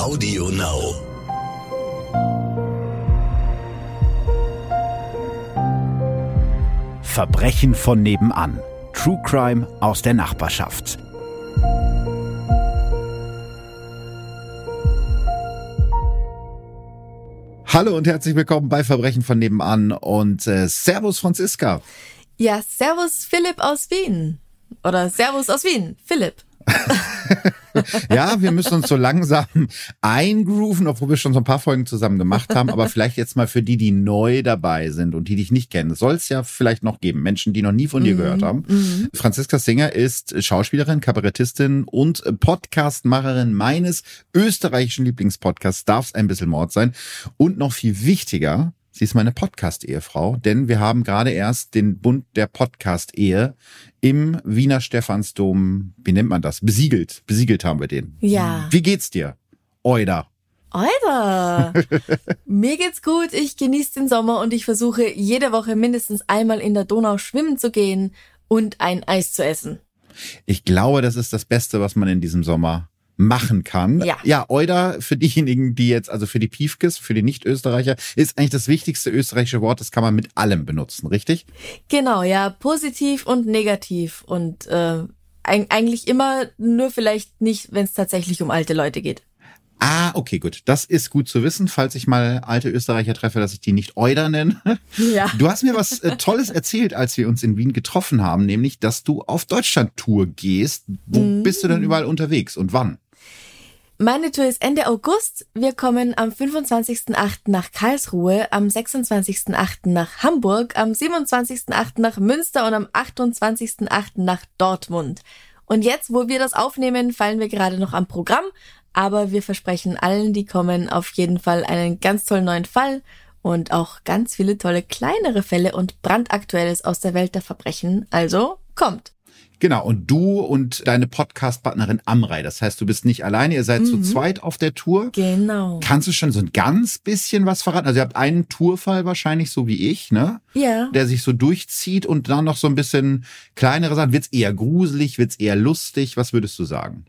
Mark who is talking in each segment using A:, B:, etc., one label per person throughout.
A: Audio Now.
B: Verbrechen von nebenan. True Crime aus der Nachbarschaft. Hallo und herzlich willkommen bei Verbrechen von nebenan und äh, Servus Franziska.
C: Ja, Servus Philipp aus Wien. Oder Servus aus Wien, Philipp.
B: ja, wir müssen uns so langsam eingrooven, obwohl wir schon so ein paar Folgen zusammen gemacht haben. Aber vielleicht jetzt mal für die, die neu dabei sind und die dich nicht kennen. Soll es ja vielleicht noch geben. Menschen, die noch nie von dir mhm. gehört haben. Mhm. Franziska Singer ist Schauspielerin, Kabarettistin und Podcastmacherin meines österreichischen Lieblingspodcasts Darf es ein bisschen Mord sein. Und noch viel wichtiger, Sie ist meine Podcast-Ehefrau, denn wir haben gerade erst den Bund der Podcast-Ehe im Wiener Stephansdom, wie nennt man das? Besiegelt. Besiegelt haben wir den.
C: Ja.
B: Wie geht's dir? Euda.
C: Euda. Mir geht's gut. Ich genieße den Sommer und ich versuche jede Woche mindestens einmal in der Donau schwimmen zu gehen und ein Eis zu essen.
B: Ich glaube, das ist das Beste, was man in diesem Sommer machen kann.
C: Ja.
B: Ja, Euda für diejenigen, die jetzt, also für die Piefkes, für die Nicht-Österreicher, ist eigentlich das wichtigste österreichische Wort, das kann man mit allem benutzen, richtig?
C: Genau, ja, positiv und negativ und äh, eigentlich immer, nur vielleicht nicht, wenn es tatsächlich um alte Leute geht.
B: Ah, okay, gut. Das ist gut zu wissen, falls ich mal alte Österreicher treffe, dass ich die nicht Euder nenne.
C: Ja.
B: Du hast mir was äh, Tolles erzählt, als wir uns in Wien getroffen haben, nämlich, dass du auf Deutschland-Tour gehst. Wo mhm. bist du denn überall unterwegs und wann?
C: Meine Tour ist Ende August. Wir kommen am 25.8. nach Karlsruhe, am 26.8. nach Hamburg, am 27.8. nach Münster und am 28.8. nach Dortmund. Und jetzt, wo wir das aufnehmen, fallen wir gerade noch am Programm, aber wir versprechen allen, die kommen, auf jeden Fall einen ganz tollen neuen Fall und auch ganz viele tolle kleinere Fälle und brandaktuelles aus der Welt der Verbrechen. Also kommt!
B: Genau, und du und deine Podcast-Partnerin Amrei. Das heißt, du bist nicht alleine, ihr seid mhm. zu zweit auf der Tour.
C: Genau.
B: Kannst du schon so ein ganz bisschen was verraten? Also ihr habt einen Tourfall wahrscheinlich, so wie ich, ne?
C: Ja.
B: Der sich so durchzieht und dann noch so ein bisschen kleinere Sachen. Wird's eher gruselig, wird's eher lustig? Was würdest du sagen?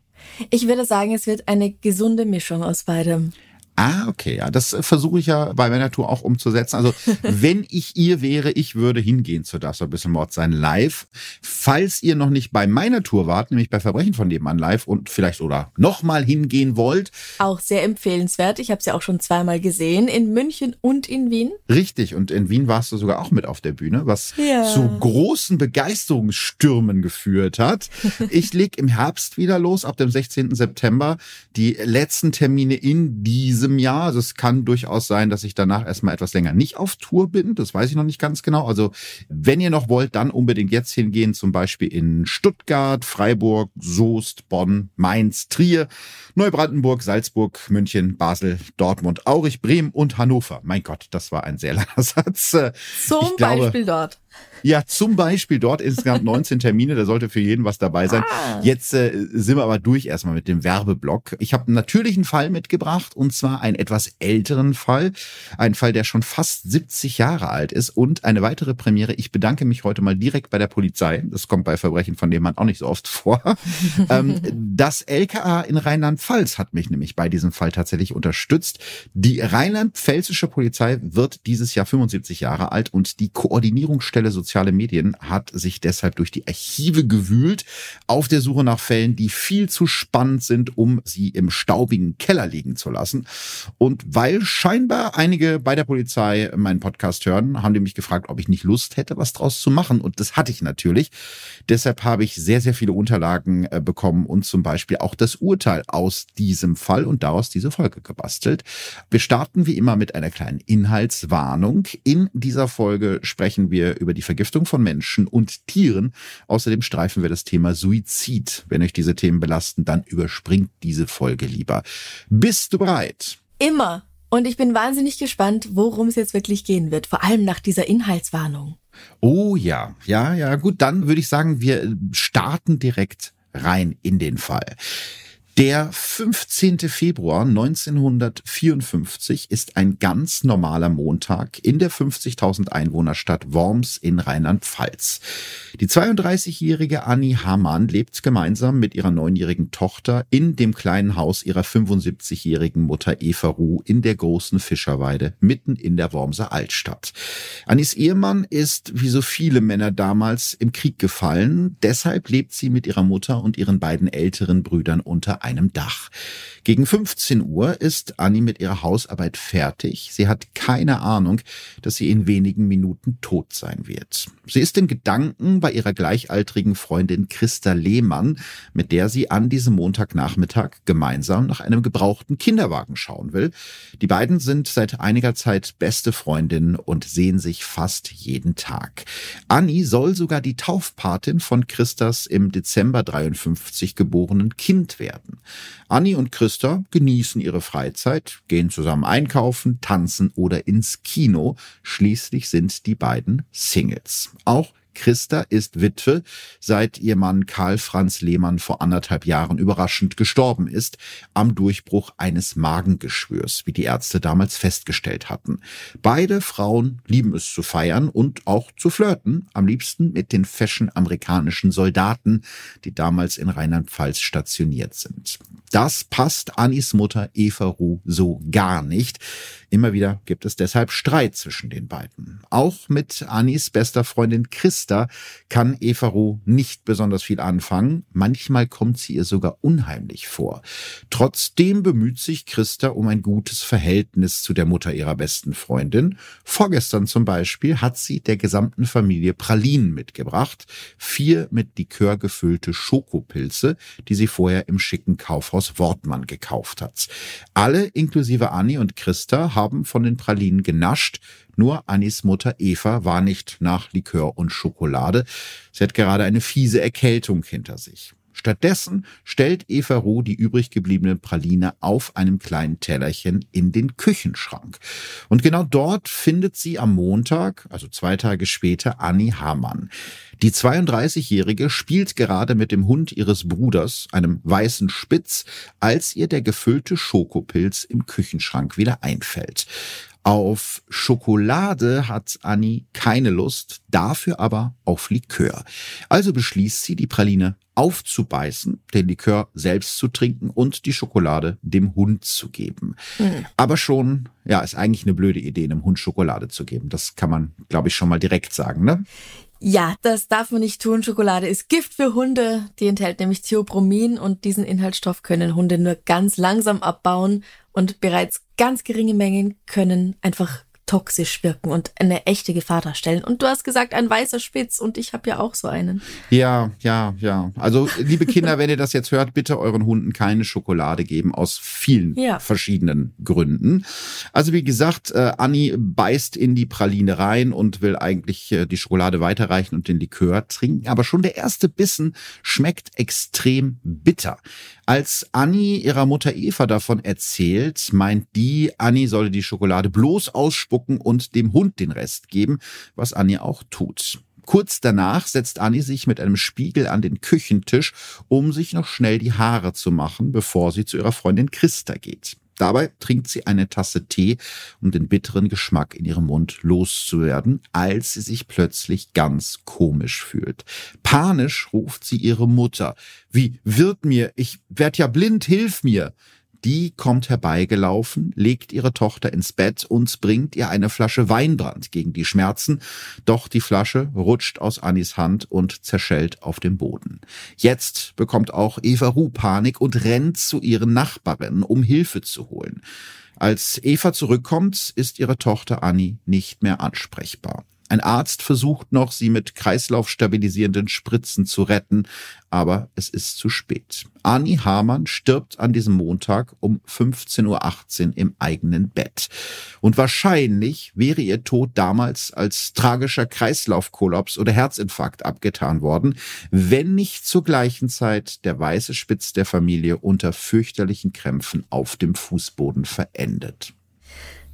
C: Ich würde sagen, es wird eine gesunde Mischung aus beidem.
B: Ah, okay, ja, das äh, versuche ich ja bei meiner Tour auch umzusetzen. Also, wenn ich ihr wäre, ich würde hingehen zu Das ein bisschen Mord sein live. Falls ihr noch nicht bei meiner Tour wart, nämlich bei Verbrechen von nebenan live und vielleicht oder nochmal hingehen wollt.
C: Auch sehr empfehlenswert. Ich habe es ja auch schon zweimal gesehen, in München und in Wien.
B: Richtig, und in Wien warst du sogar auch mit auf der Bühne, was ja. zu großen Begeisterungsstürmen geführt hat. Ich leg im Herbst wieder los, ab dem 16. September. Die letzten Termine in diesem diesem Jahr. Also es kann durchaus sein, dass ich danach erstmal etwas länger nicht auf Tour bin. Das weiß ich noch nicht ganz genau. Also wenn ihr noch wollt, dann unbedingt jetzt hingehen. Zum Beispiel in Stuttgart, Freiburg, Soest, Bonn, Mainz, Trier, Neubrandenburg, Salzburg, München, Basel, Dortmund, Aurich, Bremen und Hannover. Mein Gott, das war ein sehr langer Satz.
C: Zum ich Beispiel dort.
B: Ja, zum Beispiel dort insgesamt 19 Termine, da sollte für jeden was dabei sein. Ah. Jetzt äh, sind wir aber durch erstmal mit dem Werbeblock. Ich habe natürlich einen Fall mitgebracht und zwar einen etwas älteren Fall. Ein Fall, der schon fast 70 Jahre alt ist und eine weitere Premiere. Ich bedanke mich heute mal direkt bei der Polizei. Das kommt bei Verbrechen, von dem man auch nicht so oft vor. ähm, das LKA in Rheinland-Pfalz hat mich nämlich bei diesem Fall tatsächlich unterstützt. Die rheinland-pfälzische Polizei wird dieses Jahr 75 Jahre alt und die Koordinierungsstelle Stelle Soziale Medien hat sich deshalb durch die Archive gewühlt, auf der Suche nach Fällen, die viel zu spannend sind, um sie im staubigen Keller liegen zu lassen. Und weil scheinbar einige bei der Polizei meinen Podcast hören, haben die mich gefragt, ob ich nicht Lust hätte, was draus zu machen. Und das hatte ich natürlich. Deshalb habe ich sehr, sehr viele Unterlagen äh, bekommen und zum Beispiel auch das Urteil aus diesem Fall und daraus diese Folge gebastelt. Wir starten wie immer mit einer kleinen Inhaltswarnung. In dieser Folge sprechen wir über die Vergiftung von Menschen und Tieren. Außerdem streifen wir das Thema Suizid. Wenn euch diese Themen belasten, dann überspringt diese Folge lieber. Bist du bereit?
C: Immer. Und ich bin wahnsinnig gespannt, worum es jetzt wirklich gehen wird, vor allem nach dieser Inhaltswarnung.
B: Oh ja, ja, ja, gut, dann würde ich sagen, wir starten direkt rein in den Fall. Der 15. Februar 1954 15. Februar 1954 ist ein ganz normaler Montag in der 50.000 Einwohnerstadt Worms in Rheinland-Pfalz. Die 32-jährige Annie Hamann lebt gemeinsam mit ihrer neunjährigen Tochter in dem kleinen Haus ihrer 75-jährigen Mutter Eva Ruh in der großen Fischerweide mitten in der Wormser Altstadt. Annies Ehemann ist, wie so viele Männer damals, im Krieg gefallen. Deshalb lebt sie mit ihrer Mutter und ihren beiden älteren Brüdern unter einem Dach. Gegen 15 Uhr ist Annie mit ihrer Hausarbeit fertig. Sie hat keine Ahnung, dass sie in wenigen Minuten tot sein wird. Sie ist in Gedanken bei ihrer gleichaltrigen Freundin Christa Lehmann, mit der sie an diesem Montagnachmittag gemeinsam nach einem gebrauchten Kinderwagen schauen will. Die beiden sind seit einiger Zeit beste Freundinnen und sehen sich fast jeden Tag. Annie soll sogar die Taufpatin von Christas im Dezember 53 geborenen Kind werden. Annie und Christa genießen ihre Freizeit, gehen zusammen einkaufen, tanzen oder ins Kino. Schließlich sind die beiden Singles. Auch Christa ist Witwe, seit ihr Mann Karl Franz Lehmann vor anderthalb Jahren überraschend gestorben ist, am Durchbruch eines Magengeschwürs, wie die Ärzte damals festgestellt hatten. Beide Frauen lieben es zu feiern und auch zu flirten, am liebsten mit den fashion amerikanischen Soldaten, die damals in Rheinland-Pfalz stationiert sind. Das passt Annis Mutter Eva Ruh so gar nicht. Immer wieder gibt es deshalb Streit zwischen den beiden. Auch mit Anis bester Freundin Christa kann Eva Ruh nicht besonders viel anfangen. Manchmal kommt sie ihr sogar unheimlich vor. Trotzdem bemüht sich Christa um ein gutes Verhältnis zu der Mutter ihrer besten Freundin. Vorgestern zum Beispiel hat sie der gesamten Familie Pralinen mitgebracht. Vier mit Likör gefüllte Schokopilze, die sie vorher im schicken Kaufhaus Wortmann gekauft hat. Alle, inklusive Annie und Christa, haben von den Pralinen genascht. Nur Annis Mutter Eva war nicht nach Likör und Schokolade. Sie hat gerade eine fiese Erkältung hinter sich. Stattdessen stellt Eva Ruh die übrig gebliebene Praline auf einem kleinen Tellerchen in den Küchenschrank. Und genau dort findet sie am Montag, also zwei Tage später, Annie Hamann. Die 32-Jährige spielt gerade mit dem Hund ihres Bruders, einem weißen Spitz, als ihr der gefüllte Schokopilz im Küchenschrank wieder einfällt. Auf Schokolade hat Annie keine Lust, dafür aber auf Likör. Also beschließt sie, die Praline aufzubeißen, den Likör selbst zu trinken und die Schokolade dem Hund zu geben. Mhm. Aber schon, ja, ist eigentlich eine blöde Idee, einem Hund Schokolade zu geben. Das kann man, glaube ich, schon mal direkt sagen, ne?
C: Ja, das darf man nicht tun. Schokolade ist Gift für Hunde. Die enthält nämlich Theopromin und diesen Inhaltsstoff können Hunde nur ganz langsam abbauen und bereits ganz geringe Mengen können einfach toxisch wirken und eine echte Gefahr darstellen. Und du hast gesagt, ein weißer Spitz und ich habe ja auch so einen.
B: Ja, ja, ja. Also liebe Kinder, wenn ihr das jetzt hört, bitte euren Hunden keine Schokolade geben aus vielen ja. verschiedenen Gründen. Also wie gesagt, äh, Anni beißt in die Praline rein und will eigentlich äh, die Schokolade weiterreichen und den Likör trinken. Aber schon der erste Bissen schmeckt extrem bitter. Als Anni ihrer Mutter Eva davon erzählt, meint die, Anni solle die Schokolade bloß ausspucken und dem Hund den Rest geben, was Anni auch tut. Kurz danach setzt Anni sich mit einem Spiegel an den Küchentisch, um sich noch schnell die Haare zu machen, bevor sie zu ihrer Freundin Christa geht. Dabei trinkt sie eine Tasse Tee, um den bitteren Geschmack in ihrem Mund loszuwerden, als sie sich plötzlich ganz komisch fühlt. Panisch ruft sie ihre Mutter. Wie, wird mir, ich werd ja blind, hilf mir! Die kommt herbeigelaufen, legt ihre Tochter ins Bett und bringt ihr eine Flasche Weinbrand gegen die Schmerzen, doch die Flasche rutscht aus Annis Hand und zerschellt auf dem Boden. Jetzt bekommt auch Eva Ruh Panik und rennt zu ihren Nachbarinnen, um Hilfe zu holen. Als Eva zurückkommt, ist ihre Tochter Annie nicht mehr ansprechbar. Ein Arzt versucht noch, sie mit kreislaufstabilisierenden Spritzen zu retten, aber es ist zu spät. Ani Hamann stirbt an diesem Montag um 15.18 Uhr im eigenen Bett. Und wahrscheinlich wäre ihr Tod damals als tragischer Kreislaufkollaps oder Herzinfarkt abgetan worden, wenn nicht zur gleichen Zeit der weiße Spitz der Familie unter fürchterlichen Krämpfen auf dem Fußboden verendet.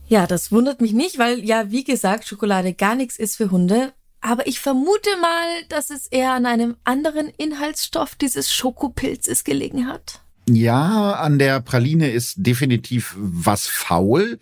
C: Ja, das wundert mich nicht, weil ja, wie gesagt, Schokolade gar nichts ist für Hunde. Aber ich vermute mal, dass es eher an einem anderen Inhaltsstoff dieses Schokopilzes gelegen hat.
B: Ja, an der Praline ist definitiv was faul.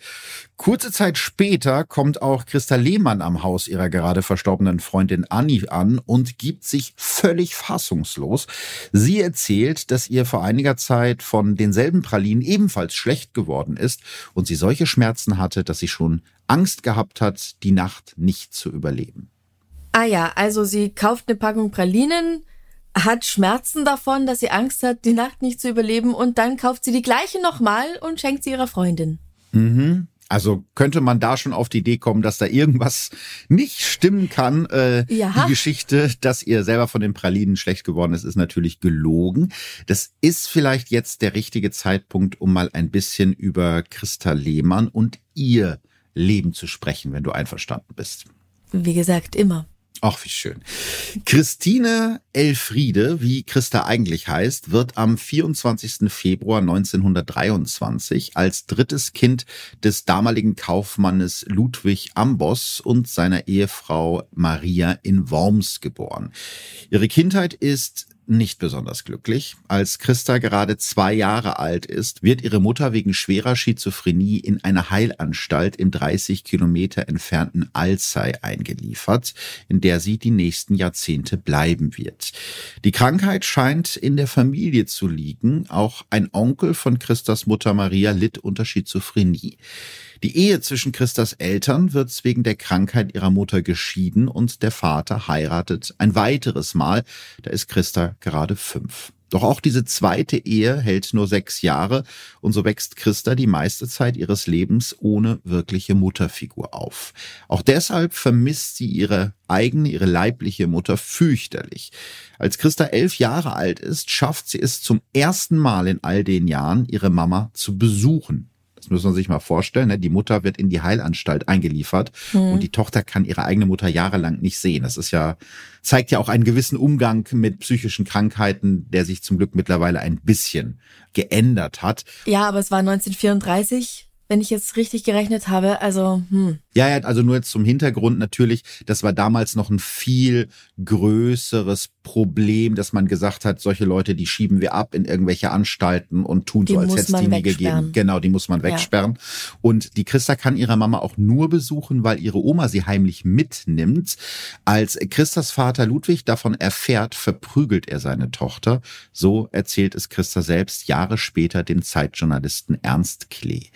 B: Kurze Zeit später kommt auch Christa Lehmann am Haus ihrer gerade verstorbenen Freundin Annie an und gibt sich völlig fassungslos. Sie erzählt, dass ihr vor einiger Zeit von denselben Pralinen ebenfalls schlecht geworden ist und sie solche Schmerzen hatte, dass sie schon Angst gehabt hat, die Nacht nicht zu überleben.
C: Ah ja, also sie kauft eine Packung Pralinen, hat Schmerzen davon, dass sie Angst hat, die Nacht nicht zu überleben und dann kauft sie die gleiche nochmal und schenkt sie ihrer Freundin.
B: Mhm. Also könnte man da schon auf die Idee kommen, dass da irgendwas nicht stimmen kann. Äh, ja. Die Geschichte, dass ihr selber von den Pralinen schlecht geworden ist, ist natürlich gelogen. Das ist vielleicht jetzt der richtige Zeitpunkt, um mal ein bisschen über Christa Lehmann und ihr Leben zu sprechen, wenn du einverstanden bist.
C: Wie gesagt, immer.
B: Ach, wie schön. Christine Elfriede, wie Christa eigentlich heißt, wird am 24. Februar 1923 als drittes Kind des damaligen Kaufmannes Ludwig Ambos und seiner Ehefrau Maria in Worms geboren. Ihre Kindheit ist nicht besonders glücklich. Als Christa gerade zwei Jahre alt ist, wird ihre Mutter wegen schwerer Schizophrenie in eine Heilanstalt im 30 Kilometer entfernten Alzey eingeliefert, in der sie die nächsten Jahrzehnte bleiben wird. Die Krankheit scheint in der Familie zu liegen. Auch ein Onkel von Christas Mutter Maria litt unter Schizophrenie. Die Ehe zwischen Christas Eltern wird wegen der Krankheit ihrer Mutter geschieden und der Vater heiratet ein weiteres Mal. Da ist Christa gerade fünf. Doch auch diese zweite Ehe hält nur sechs Jahre und so wächst Christa die meiste Zeit ihres Lebens ohne wirkliche Mutterfigur auf. Auch deshalb vermisst sie ihre eigene, ihre leibliche Mutter fürchterlich. Als Christa elf Jahre alt ist, schafft sie es zum ersten Mal in all den Jahren, ihre Mama zu besuchen. Das muss man sich mal vorstellen. Ne? Die Mutter wird in die Heilanstalt eingeliefert mhm. und die Tochter kann ihre eigene Mutter jahrelang nicht sehen. Das ist ja, zeigt ja auch einen gewissen Umgang mit psychischen Krankheiten, der sich zum Glück mittlerweile ein bisschen geändert hat.
C: Ja, aber es war 1934 wenn ich jetzt richtig gerechnet habe. Also, hm.
B: Ja, ja, also nur jetzt zum Hintergrund natürlich, das war damals noch ein viel größeres Problem, dass man gesagt hat, solche Leute, die schieben wir ab in irgendwelche Anstalten und tun die so, als hätte es die nie gegeben. Genau, die muss man wegsperren. Ja. Und die Christa kann ihre Mama auch nur besuchen, weil ihre Oma sie heimlich mitnimmt. Als Christas Vater Ludwig davon erfährt, verprügelt er seine Tochter. So erzählt es Christa selbst Jahre später dem Zeitjournalisten Ernst Klee.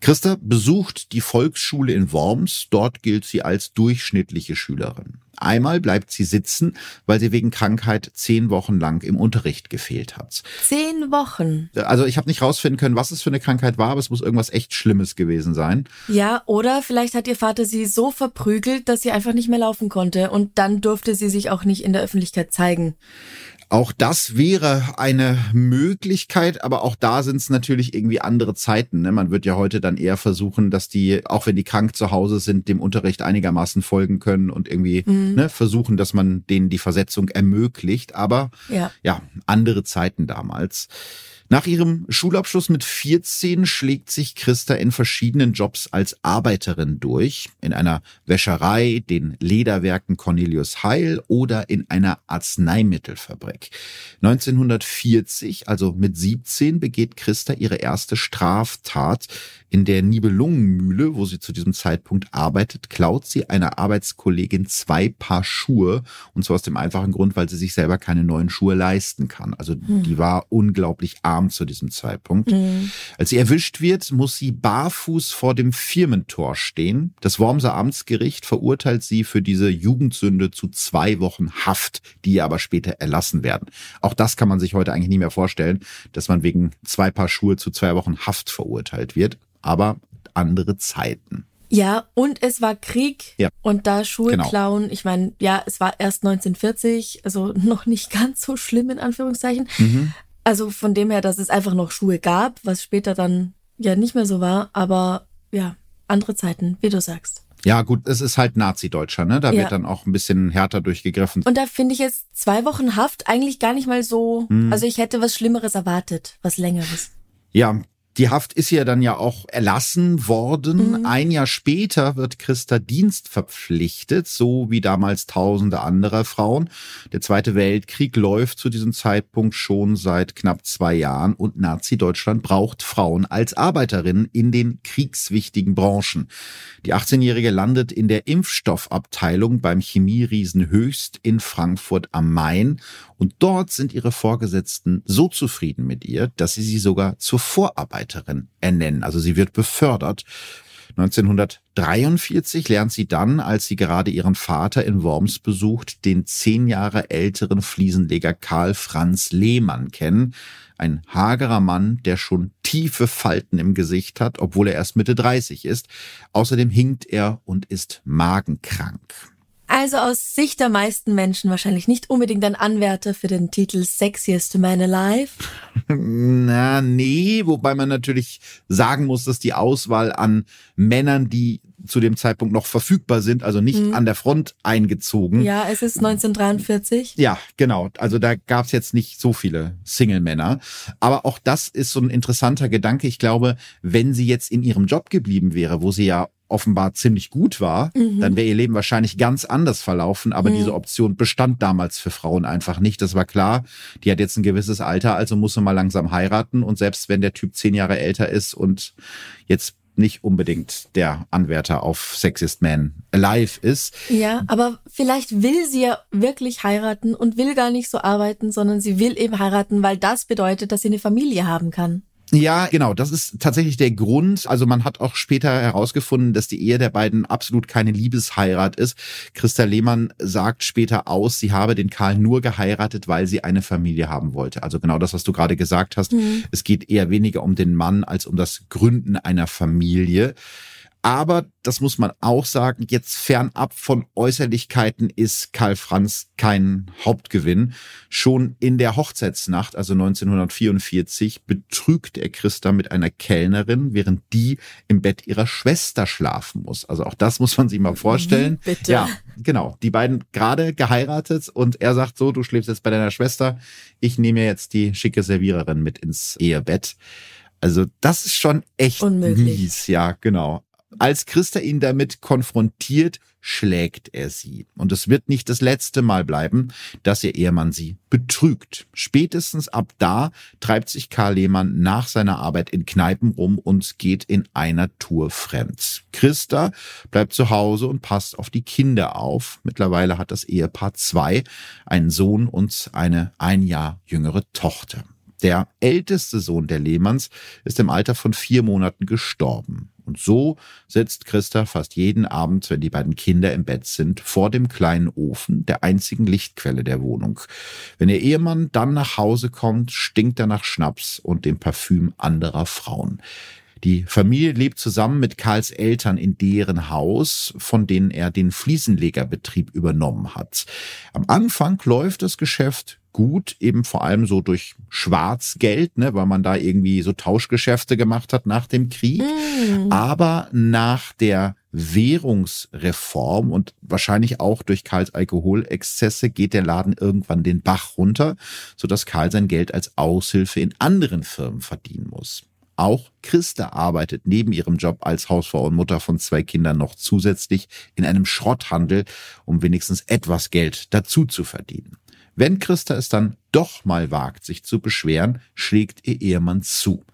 B: Christa besucht die Volksschule in Worms. Dort gilt sie als durchschnittliche Schülerin. Einmal bleibt sie sitzen, weil sie wegen Krankheit zehn Wochen lang im Unterricht gefehlt hat.
C: Zehn Wochen?
B: Also ich habe nicht rausfinden können, was es für eine Krankheit war, aber es muss irgendwas echt Schlimmes gewesen sein.
C: Ja, oder vielleicht hat ihr Vater sie so verprügelt, dass sie einfach nicht mehr laufen konnte und dann durfte sie sich auch nicht in der Öffentlichkeit zeigen.
B: Auch das wäre eine Möglichkeit, aber auch da sind es natürlich irgendwie andere Zeiten. Ne? Man wird ja heute dann eher versuchen, dass die, auch wenn die krank zu Hause sind, dem Unterricht einigermaßen folgen können und irgendwie mhm. ne, versuchen, dass man denen die Versetzung ermöglicht. Aber ja, ja andere Zeiten damals. Nach ihrem Schulabschluss mit 14 schlägt sich Christa in verschiedenen Jobs als Arbeiterin durch. In einer Wäscherei, den Lederwerken Cornelius Heil oder in einer Arzneimittelfabrik. 1940, also mit 17, begeht Christa ihre erste Straftat. In der Nibelungenmühle, wo sie zu diesem Zeitpunkt arbeitet, klaut sie einer Arbeitskollegin zwei Paar Schuhe. Und zwar aus dem einfachen Grund, weil sie sich selber keine neuen Schuhe leisten kann. Also hm. die war unglaublich arm zu diesem Zeitpunkt. Hm. Als sie erwischt wird, muss sie barfuß vor dem Firmentor stehen. Das Wormser Amtsgericht verurteilt sie für diese Jugendsünde zu zwei Wochen Haft, die aber später erlassen werden. Auch das kann man sich heute eigentlich nicht mehr vorstellen, dass man wegen zwei Paar Schuhe zu zwei Wochen Haft verurteilt wird aber andere Zeiten.
C: Ja, und es war Krieg ja. und da Schuhe genau. klauen. Ich meine, ja, es war erst 1940, also noch nicht ganz so schlimm in Anführungszeichen. Mhm. Also von dem her, dass es einfach noch Schuhe gab, was später dann ja nicht mehr so war, aber ja, andere Zeiten, wie du sagst.
B: Ja, gut, es ist halt Nazi-Deutscher, ne? Da ja. wird dann auch ein bisschen härter durchgegriffen.
C: Und da finde ich jetzt zwei Wochen Haft eigentlich gar nicht mal so. Mhm. Also ich hätte was Schlimmeres erwartet, was Längeres.
B: Ja, Die Haft ist ja dann ja auch erlassen worden. Mhm. Ein Jahr später wird Christa Dienst verpflichtet, so wie damals tausende anderer Frauen. Der Zweite Weltkrieg läuft zu diesem Zeitpunkt schon seit knapp zwei Jahren und Nazi-Deutschland braucht Frauen als Arbeiterinnen in den kriegswichtigen Branchen. Die 18-Jährige landet in der Impfstoffabteilung beim Chemieriesen Höchst in Frankfurt am Main und dort sind ihre Vorgesetzten so zufrieden mit ihr, dass sie sie sogar zur Vorarbeiterin ernennen. Also sie wird befördert. 1943 lernt sie dann, als sie gerade ihren Vater in Worms besucht, den zehn Jahre älteren Fliesenleger Karl Franz Lehmann kennen. Ein hagerer Mann, der schon tiefe Falten im Gesicht hat, obwohl er erst Mitte 30 ist. Außerdem hinkt er und ist magenkrank.
C: Also aus Sicht der meisten Menschen wahrscheinlich nicht unbedingt ein Anwärter für den Titel Sexiest Man Alive.
B: Na, nee, wobei man natürlich sagen muss, dass die Auswahl an Männern, die zu dem Zeitpunkt noch verfügbar sind, also nicht mhm. an der Front eingezogen.
C: Ja, es ist 1943.
B: Ja, genau. Also da gab es jetzt nicht so viele Single-Männer. Aber auch das ist so ein interessanter Gedanke. Ich glaube, wenn sie jetzt in ihrem Job geblieben wäre, wo sie ja offenbar ziemlich gut war, mhm. dann wäre ihr Leben wahrscheinlich ganz anders verlaufen. Aber mhm. diese Option bestand damals für Frauen einfach nicht. Das war klar. Die hat jetzt ein gewisses Alter, also muss sie mal langsam heiraten. Und selbst wenn der Typ zehn Jahre älter ist und jetzt nicht unbedingt der Anwärter auf Sexist Man Alive ist.
C: Ja, aber vielleicht will sie ja wirklich heiraten und will gar nicht so arbeiten, sondern sie will eben heiraten, weil das bedeutet, dass sie eine Familie haben kann.
B: Ja, genau. Das ist tatsächlich der Grund. Also man hat auch später herausgefunden, dass die Ehe der beiden absolut keine Liebesheirat ist. Christa Lehmann sagt später aus, sie habe den Karl nur geheiratet, weil sie eine Familie haben wollte. Also genau das, was du gerade gesagt hast. Mhm. Es geht eher weniger um den Mann als um das Gründen einer Familie. Aber, das muss man auch sagen, jetzt fernab von Äußerlichkeiten ist Karl Franz kein Hauptgewinn. Schon in der Hochzeitsnacht, also 1944, betrügt er Christa mit einer Kellnerin, während die im Bett ihrer Schwester schlafen muss. Also auch das muss man sich mal vorstellen.
C: Bitte.
B: Ja, genau. Die beiden gerade geheiratet und er sagt so, du schläfst jetzt bei deiner Schwester. Ich nehme jetzt die schicke Serviererin mit ins Ehebett. Also das ist schon echt Unmöglich. mies, ja, genau. Als Christa ihn damit konfrontiert, schlägt er sie. Und es wird nicht das letzte Mal bleiben, dass ihr Ehemann sie betrügt. Spätestens ab da treibt sich Karl Lehmann nach seiner Arbeit in Kneipen rum und geht in einer Tour fremd. Christa bleibt zu Hause und passt auf die Kinder auf. Mittlerweile hat das Ehepaar zwei, einen Sohn und eine ein Jahr jüngere Tochter. Der älteste Sohn der Lehmanns ist im Alter von vier Monaten gestorben. Und so sitzt Christa fast jeden Abend, wenn die beiden Kinder im Bett sind, vor dem kleinen Ofen, der einzigen Lichtquelle der Wohnung. Wenn ihr Ehemann dann nach Hause kommt, stinkt er nach Schnaps und dem Parfüm anderer Frauen. Die Familie lebt zusammen mit Karls Eltern in deren Haus, von denen er den Fliesenlegerbetrieb übernommen hat. Am Anfang läuft das Geschäft gut, eben vor allem so durch Schwarzgeld, ne, weil man da irgendwie so Tauschgeschäfte gemacht hat nach dem Krieg. Mm. Aber nach der Währungsreform und wahrscheinlich auch durch Karls Alkoholexzesse geht der Laden irgendwann den Bach runter, sodass Karl sein Geld als Aushilfe in anderen Firmen verdienen muss. Auch Christa arbeitet neben ihrem Job als Hausfrau und Mutter von zwei Kindern noch zusätzlich in einem Schrotthandel, um wenigstens etwas Geld dazu zu verdienen. Wenn Christa es dann doch mal wagt, sich zu beschweren, schlägt ihr Ehemann zu.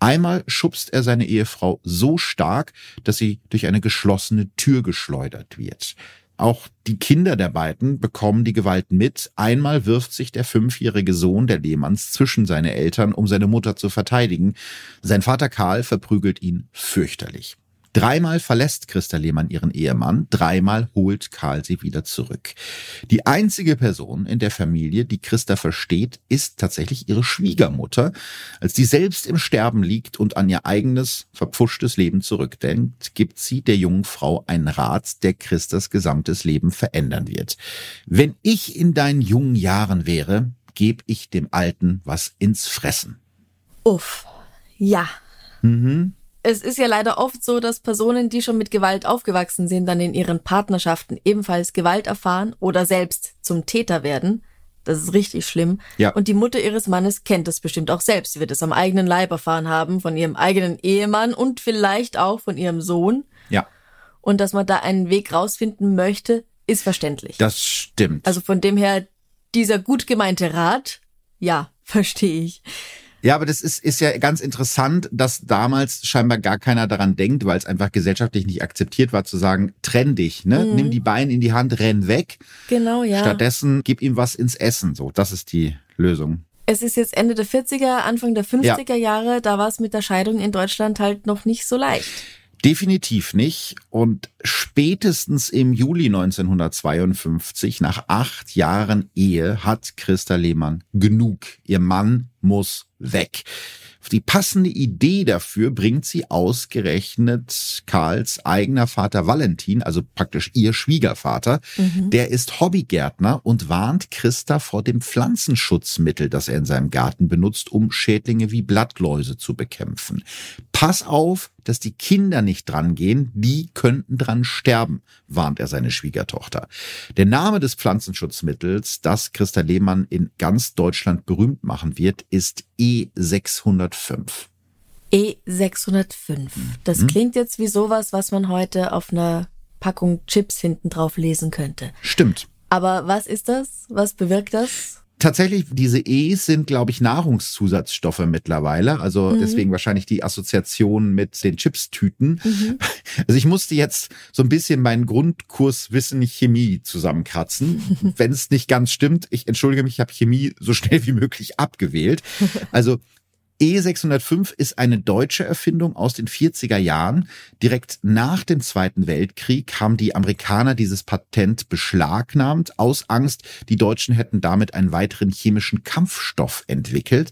B: Einmal schubst er seine Ehefrau so stark, dass sie durch eine geschlossene Tür geschleudert wird. Auch die Kinder der beiden bekommen die Gewalt mit. Einmal wirft sich der fünfjährige Sohn der Lehmanns zwischen seine Eltern, um seine Mutter zu verteidigen. Sein Vater Karl verprügelt ihn fürchterlich. Dreimal verlässt Christa Lehmann ihren Ehemann, dreimal holt Karl sie wieder zurück. Die einzige Person in der Familie, die Christa versteht, ist tatsächlich ihre Schwiegermutter. Als die selbst im Sterben liegt und an ihr eigenes, verpfuschtes Leben zurückdenkt, gibt sie der jungen Frau einen Rat, der Christas gesamtes Leben verändern wird. Wenn ich in deinen jungen Jahren wäre, geb ich dem Alten was ins Fressen.
C: Uff, ja. Mhm es ist ja leider oft so, dass Personen, die schon mit Gewalt aufgewachsen sind, dann in ihren Partnerschaften ebenfalls Gewalt erfahren oder selbst zum Täter werden. Das ist richtig schlimm.
B: Ja.
C: Und die Mutter ihres Mannes kennt das bestimmt auch selbst. Sie wird es am eigenen Leib erfahren haben, von ihrem eigenen Ehemann und vielleicht auch von ihrem Sohn.
B: Ja,
C: Und dass man da einen Weg rausfinden möchte, ist verständlich.
B: das stimmt.
C: Also von dem her, dieser gut gemeinte Rat, ja, verstehe ich.
B: Ja, aber das ist, ist ja ganz interessant, dass damals scheinbar gar keiner daran denkt, weil es einfach gesellschaftlich nicht akzeptiert war, zu sagen, trenn dich, ne? Nimm die Beine in die Hand, renn weg.
C: Genau, ja.
B: Stattdessen gib ihm was ins Essen. So, das ist die Lösung.
C: Es ist jetzt Ende der 40er, Anfang der 50er Jahre, da war es mit der Scheidung in Deutschland halt noch nicht so leicht.
B: Definitiv nicht. Und spätestens im Juli 1952, nach acht Jahren Ehe, hat Christa Lehmann genug. Ihr Mann muss weg. Die passende Idee dafür bringt sie ausgerechnet Karls eigener Vater Valentin, also praktisch ihr Schwiegervater. Der ist Hobbygärtner und warnt Christa vor dem Pflanzenschutzmittel, das er in seinem Garten benutzt, um Schädlinge wie Blattläuse zu bekämpfen. Pass auf, dass die Kinder nicht dran gehen, die könnten dran sterben, warnt er seine Schwiegertochter. Der Name des Pflanzenschutzmittels, das Christa Lehmann in ganz Deutschland berühmt machen wird, ist E605.
C: E605. E Das klingt jetzt wie sowas, was man heute auf einer Packung Chips hinten drauf lesen könnte.
B: Stimmt.
C: Aber was ist das? Was bewirkt das?
B: Tatsächlich, diese E's sind, glaube ich, Nahrungszusatzstoffe mittlerweile. Also deswegen wahrscheinlich die Assoziation mit den Chipstüten. Also ich musste jetzt so ein bisschen meinen Grundkurs Wissen Chemie zusammenkratzen. Wenn es nicht ganz stimmt, ich entschuldige mich, ich habe Chemie so schnell wie möglich abgewählt. Also E605 ist eine deutsche Erfindung aus den 40er Jahren. Direkt nach dem Zweiten Weltkrieg haben die Amerikaner dieses Patent beschlagnahmt, aus Angst, die Deutschen hätten damit einen weiteren chemischen Kampfstoff entwickelt.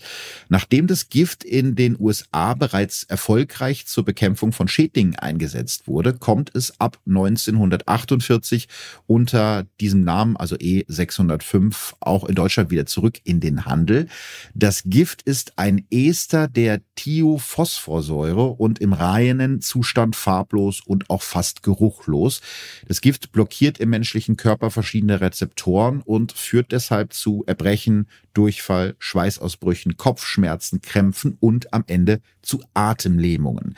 B: Nachdem das Gift in den USA bereits erfolgreich zur Bekämpfung von Schädlingen eingesetzt wurde, kommt es ab 1948 unter diesem Namen, also E605, auch in Deutschland wieder zurück in den Handel. Das Gift ist ein Ester der Thiophosphorsäure und im reinen Zustand farblos und auch fast geruchlos. Das Gift blockiert im menschlichen Körper verschiedene Rezeptoren und führt deshalb zu Erbrechen, Durchfall, Schweißausbrüchen, Kopfschmerzen, Krämpfen und am Ende zu Atemlähmungen.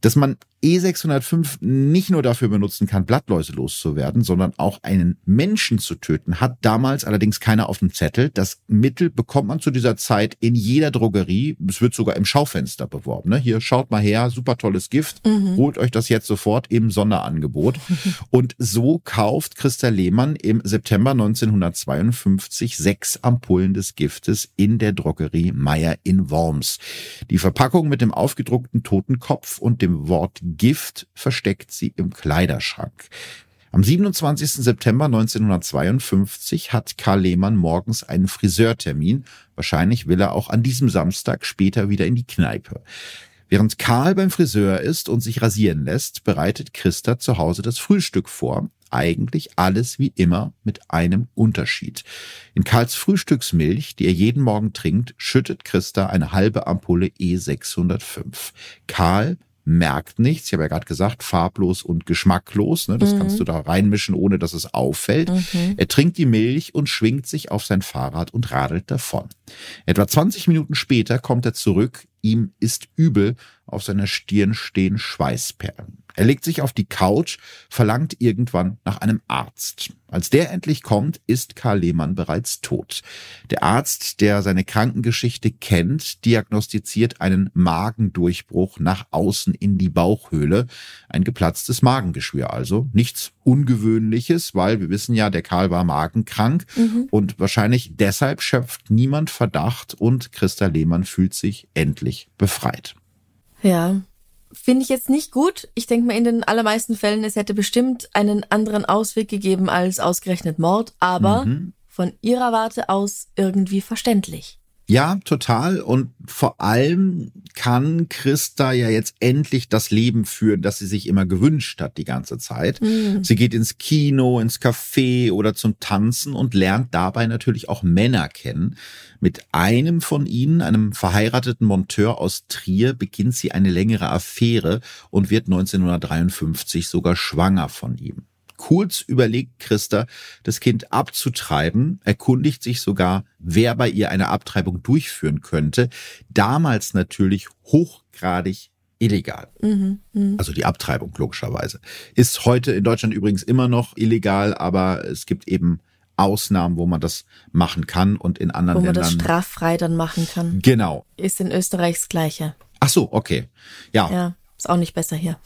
B: Dass man E605 nicht nur dafür benutzen kann, Blattläuse loszuwerden, sondern auch einen Menschen zu töten, hat damals allerdings keiner auf dem Zettel. Das Mittel bekommt man zu dieser Zeit in jeder Drogerie. Es wird sogar im Schaufenster beworben. Ne? Hier schaut mal her, super tolles Gift. Holt euch das jetzt sofort im Sonderangebot. Und so kauft Christa Lehmann im September 1952 sechs Ampullen des Giftes in der Drogerie Meyer in Worms. Die Verpackung mit dem aufgedruckten Totenkopf und dem Wort Gift versteckt sie im Kleiderschrank. Am 27. September 1952 hat Karl Lehmann morgens einen Friseurtermin. Wahrscheinlich will er auch an diesem Samstag später wieder in die Kneipe. Während Karl beim Friseur ist und sich rasieren lässt, bereitet Christa zu Hause das Frühstück vor. Eigentlich alles wie immer mit einem Unterschied. In Karls Frühstücksmilch, die er jeden Morgen trinkt, schüttet Christa eine halbe Ampulle E605. Karl merkt nichts. Ich habe ja gerade gesagt, farblos und geschmacklos. Ne? Das kannst du da reinmischen, ohne dass es auffällt. Er trinkt die Milch und schwingt sich auf sein Fahrrad und radelt davon. Etwa 20 Minuten später kommt er zurück. Ihm ist übel. Auf seiner Stirn stehen Schweißperlen. Er legt sich auf die Couch, verlangt irgendwann nach einem Arzt. Als der endlich kommt, ist Karl Lehmann bereits tot. Der Arzt, der seine Krankengeschichte kennt, diagnostiziert einen Magendurchbruch nach außen in die Bauchhöhle. Ein geplatztes Magengeschwür also. Nichts Ungewöhnliches, weil wir wissen ja, der Karl war magenkrank und wahrscheinlich deshalb schöpft niemand Verdacht und Christa Lehmann fühlt sich endlich befreit.
C: Ja. Finde ich jetzt nicht gut. Ich denke mal, in den allermeisten Fällen, es hätte bestimmt einen anderen Ausweg gegeben als ausgerechnet Mord, aber von ihrer Warte aus irgendwie verständlich.
B: Ja, total. Und vor allem kann Christa ja jetzt endlich das Leben führen, das sie sich immer gewünscht hat die ganze Zeit. Sie geht ins Kino, ins Café oder zum Tanzen und lernt dabei natürlich auch Männer kennen. Mit einem von ihnen, einem verheirateten Monteur aus Trier, beginnt sie eine längere Affäre und wird 1953 sogar schwanger von ihm. Kurz überlegt Christa, das Kind abzutreiben, erkundigt sich sogar, wer bei ihr eine Abtreibung durchführen könnte. Damals natürlich hochgradig illegal. Mhm, mh. Also die Abtreibung logischerweise. Ist heute in Deutschland übrigens immer noch illegal, aber es gibt eben Ausnahmen, wo man das machen kann und in anderen Ländern. Wo man
C: Ländern, das straffrei dann machen kann.
B: Genau.
C: Ist in Österreich das Gleiche.
B: Ach so, okay. Ja.
C: Ja, ist auch nicht besser hier.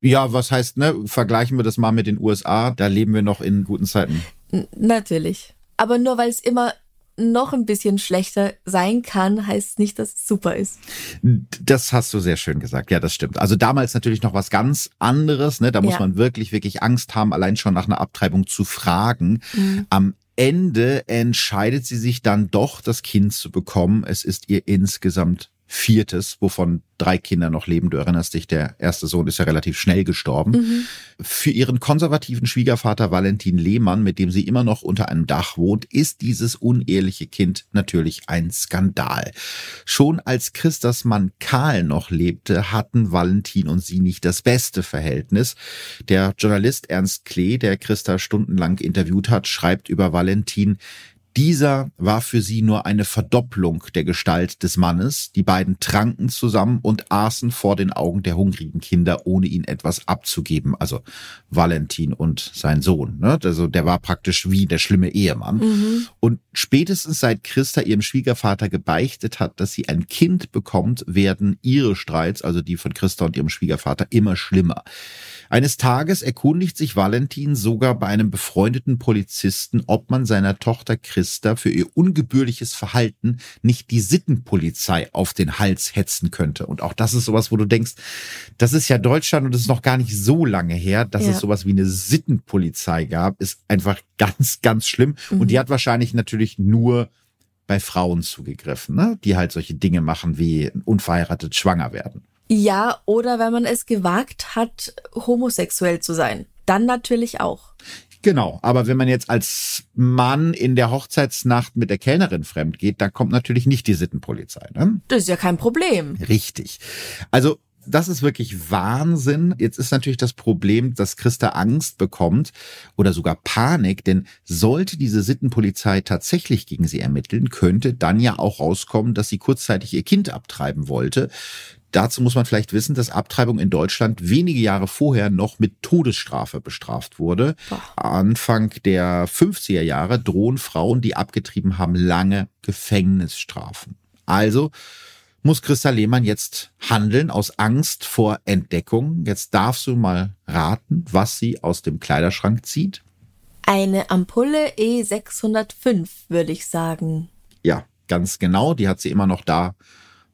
B: Ja, was heißt, ne? Vergleichen wir das mal mit den USA. Da leben wir noch in guten Zeiten.
C: N natürlich. Aber nur weil es immer noch ein bisschen schlechter sein kann, heißt nicht, dass es super ist.
B: Das hast du sehr schön gesagt. Ja, das stimmt. Also damals natürlich noch was ganz anderes. Ne? Da muss ja. man wirklich, wirklich Angst haben, allein schon nach einer Abtreibung zu fragen. Mhm. Am Ende entscheidet sie sich dann doch, das Kind zu bekommen. Es ist ihr insgesamt viertes, wovon drei Kinder noch leben. Du erinnerst dich, der erste Sohn ist ja relativ schnell gestorben. Mhm. Für ihren konservativen Schwiegervater Valentin Lehmann, mit dem sie immer noch unter einem Dach wohnt, ist dieses uneheliche Kind natürlich ein Skandal. Schon als Christas Mann Karl noch lebte, hatten Valentin und sie nicht das beste Verhältnis. Der Journalist Ernst Klee, der Christa stundenlang interviewt hat, schreibt über Valentin, dieser war für sie nur eine Verdopplung der Gestalt des Mannes. Die beiden tranken zusammen und aßen vor den Augen der hungrigen Kinder, ohne ihnen etwas abzugeben. Also Valentin und sein Sohn. Ne? Also der war praktisch wie der schlimme Ehemann. Mhm. Und spätestens seit Christa ihrem Schwiegervater gebeichtet hat, dass sie ein Kind bekommt, werden ihre Streits, also die von Christa und ihrem Schwiegervater, immer schlimmer. Eines Tages erkundigt sich Valentin sogar bei einem befreundeten Polizisten, ob man seiner Tochter Christa für ihr ungebührliches Verhalten nicht die Sittenpolizei auf den Hals hetzen könnte. Und auch das ist sowas, wo du denkst, das ist ja Deutschland und es ist noch gar nicht so lange her, dass ja. es sowas wie eine Sittenpolizei gab, ist einfach ganz, ganz schlimm. Mhm. Und die hat wahrscheinlich natürlich nur bei Frauen zugegriffen, ne? die halt solche Dinge machen wie unverheiratet schwanger werden.
C: Ja, oder wenn man es gewagt hat, homosexuell zu sein. Dann natürlich auch.
B: Genau, aber wenn man jetzt als Mann in der Hochzeitsnacht mit der Kellnerin fremd geht, dann kommt natürlich nicht die Sittenpolizei. Ne?
C: Das ist ja kein Problem.
B: Richtig. Also das ist wirklich Wahnsinn. Jetzt ist natürlich das Problem, dass Christa Angst bekommt oder sogar Panik, denn sollte diese Sittenpolizei tatsächlich gegen sie ermitteln, könnte dann ja auch rauskommen, dass sie kurzzeitig ihr Kind abtreiben wollte. Dazu muss man vielleicht wissen, dass Abtreibung in Deutschland wenige Jahre vorher noch mit Todesstrafe bestraft wurde. Anfang der 50er Jahre drohen Frauen, die abgetrieben haben, lange Gefängnisstrafen. Also muss Christa Lehmann jetzt handeln aus Angst vor Entdeckung. Jetzt darfst du mal raten, was sie aus dem Kleiderschrank zieht.
C: Eine Ampulle E605, würde ich sagen.
B: Ja, ganz genau. Die hat sie immer noch da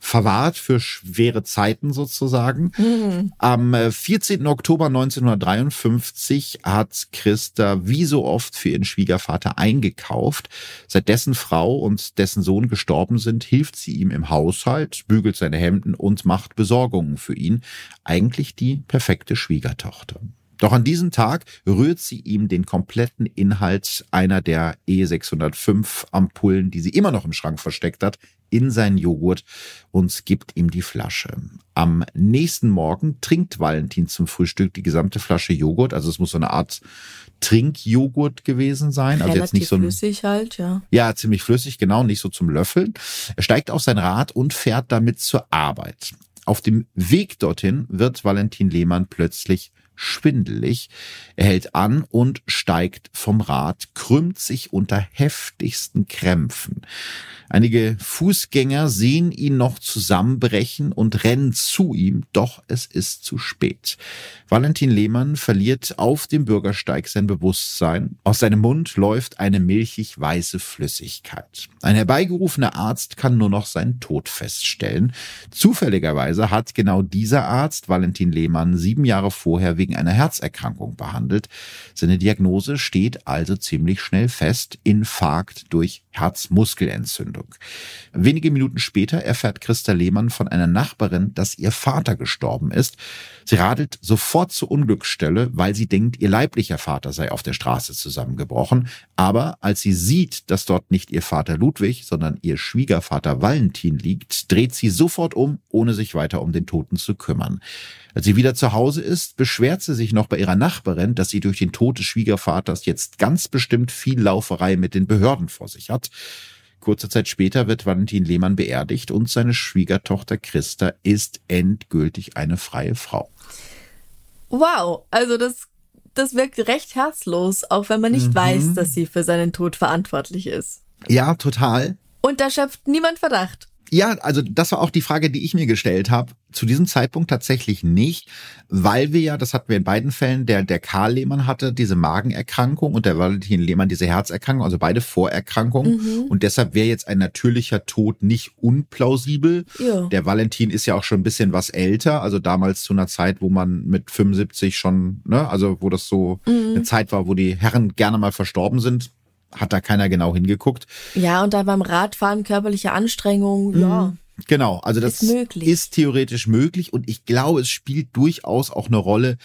B: verwahrt für schwere Zeiten sozusagen. Mhm. Am 14. Äh, Oktober 1953 hat Christa wie so oft für ihren Schwiegervater eingekauft. Seit dessen Frau und dessen Sohn gestorben sind, hilft sie ihm im Haushalt, bügelt seine Hemden und macht Besorgungen für ihn. Eigentlich die perfekte Schwiegertochter. Doch an diesem Tag rührt sie ihm den kompletten Inhalt einer der E605 Ampullen, die sie immer noch im Schrank versteckt hat, in seinen Joghurt und gibt ihm die Flasche. Am nächsten Morgen trinkt Valentin zum Frühstück die gesamte Flasche Joghurt. Also es muss so eine Art Trinkjoghurt gewesen sein.
C: Also
B: jetzt nicht so
C: ein, flüssig halt, ja.
B: Ja, ziemlich flüssig, genau, nicht so zum Löffeln. Er steigt auf sein Rad und fährt damit zur Arbeit. Auf dem Weg dorthin wird Valentin Lehmann plötzlich schwindelig. Er hält an und steigt vom Rad, krümmt sich unter heftigsten Krämpfen. Einige Fußgänger sehen ihn noch zusammenbrechen und rennen zu ihm, doch es ist zu spät. Valentin Lehmann verliert auf dem Bürgersteig sein Bewusstsein. Aus seinem Mund läuft eine milchig weiße Flüssigkeit. Ein herbeigerufener Arzt kann nur noch seinen Tod feststellen. Zufälligerweise hat genau dieser Arzt Valentin Lehmann sieben Jahre vorher wegen einer Herzerkrankung behandelt. Seine Diagnose steht also ziemlich schnell fest. Infarkt durch Herzmuskelentzündung. Wenige Minuten später erfährt Christa Lehmann von einer Nachbarin, dass ihr Vater gestorben ist. Sie radelt sofort zur Unglücksstelle, weil sie denkt, ihr leiblicher Vater sei auf der Straße zusammengebrochen. Aber als sie sieht, dass dort nicht ihr Vater Ludwig, sondern ihr Schwiegervater Valentin liegt, dreht sie sofort um, ohne sich weiter um den Toten zu kümmern. Als sie wieder zu Hause ist, beschwert sie sich noch bei ihrer Nachbarin, dass sie durch den Tod des Schwiegervaters jetzt ganz bestimmt viel Lauferei mit den Behörden vor sich hat. Kurze Zeit später wird Valentin Lehmann beerdigt und seine Schwiegertochter Christa ist endgültig eine freie Frau.
C: Wow, also das, das wirkt recht herzlos, auch wenn man nicht mhm. weiß, dass sie für seinen Tod verantwortlich ist.
B: Ja, total.
C: Und da schöpft niemand Verdacht.
B: Ja, also das war auch die Frage, die ich mir gestellt habe. Zu diesem Zeitpunkt tatsächlich nicht, weil wir ja, das hatten wir in beiden Fällen, der, der Karl Lehmann hatte diese Magenerkrankung und der Valentin Lehmann diese Herzerkrankung, also beide Vorerkrankungen. Mhm. Und deshalb wäre jetzt ein natürlicher Tod nicht unplausibel. Ja. Der Valentin ist ja auch schon ein bisschen was älter, also damals zu einer Zeit, wo man mit 75 schon, ne, also wo das so mhm. eine Zeit war, wo die Herren gerne mal verstorben sind hat da keiner genau hingeguckt.
C: Ja, und da beim Radfahren körperliche Anstrengung, ja. Mhm.
B: Genau, also das ist, ist, theoretisch möglich und ich glaube, es spielt durchaus auch eine Rolle,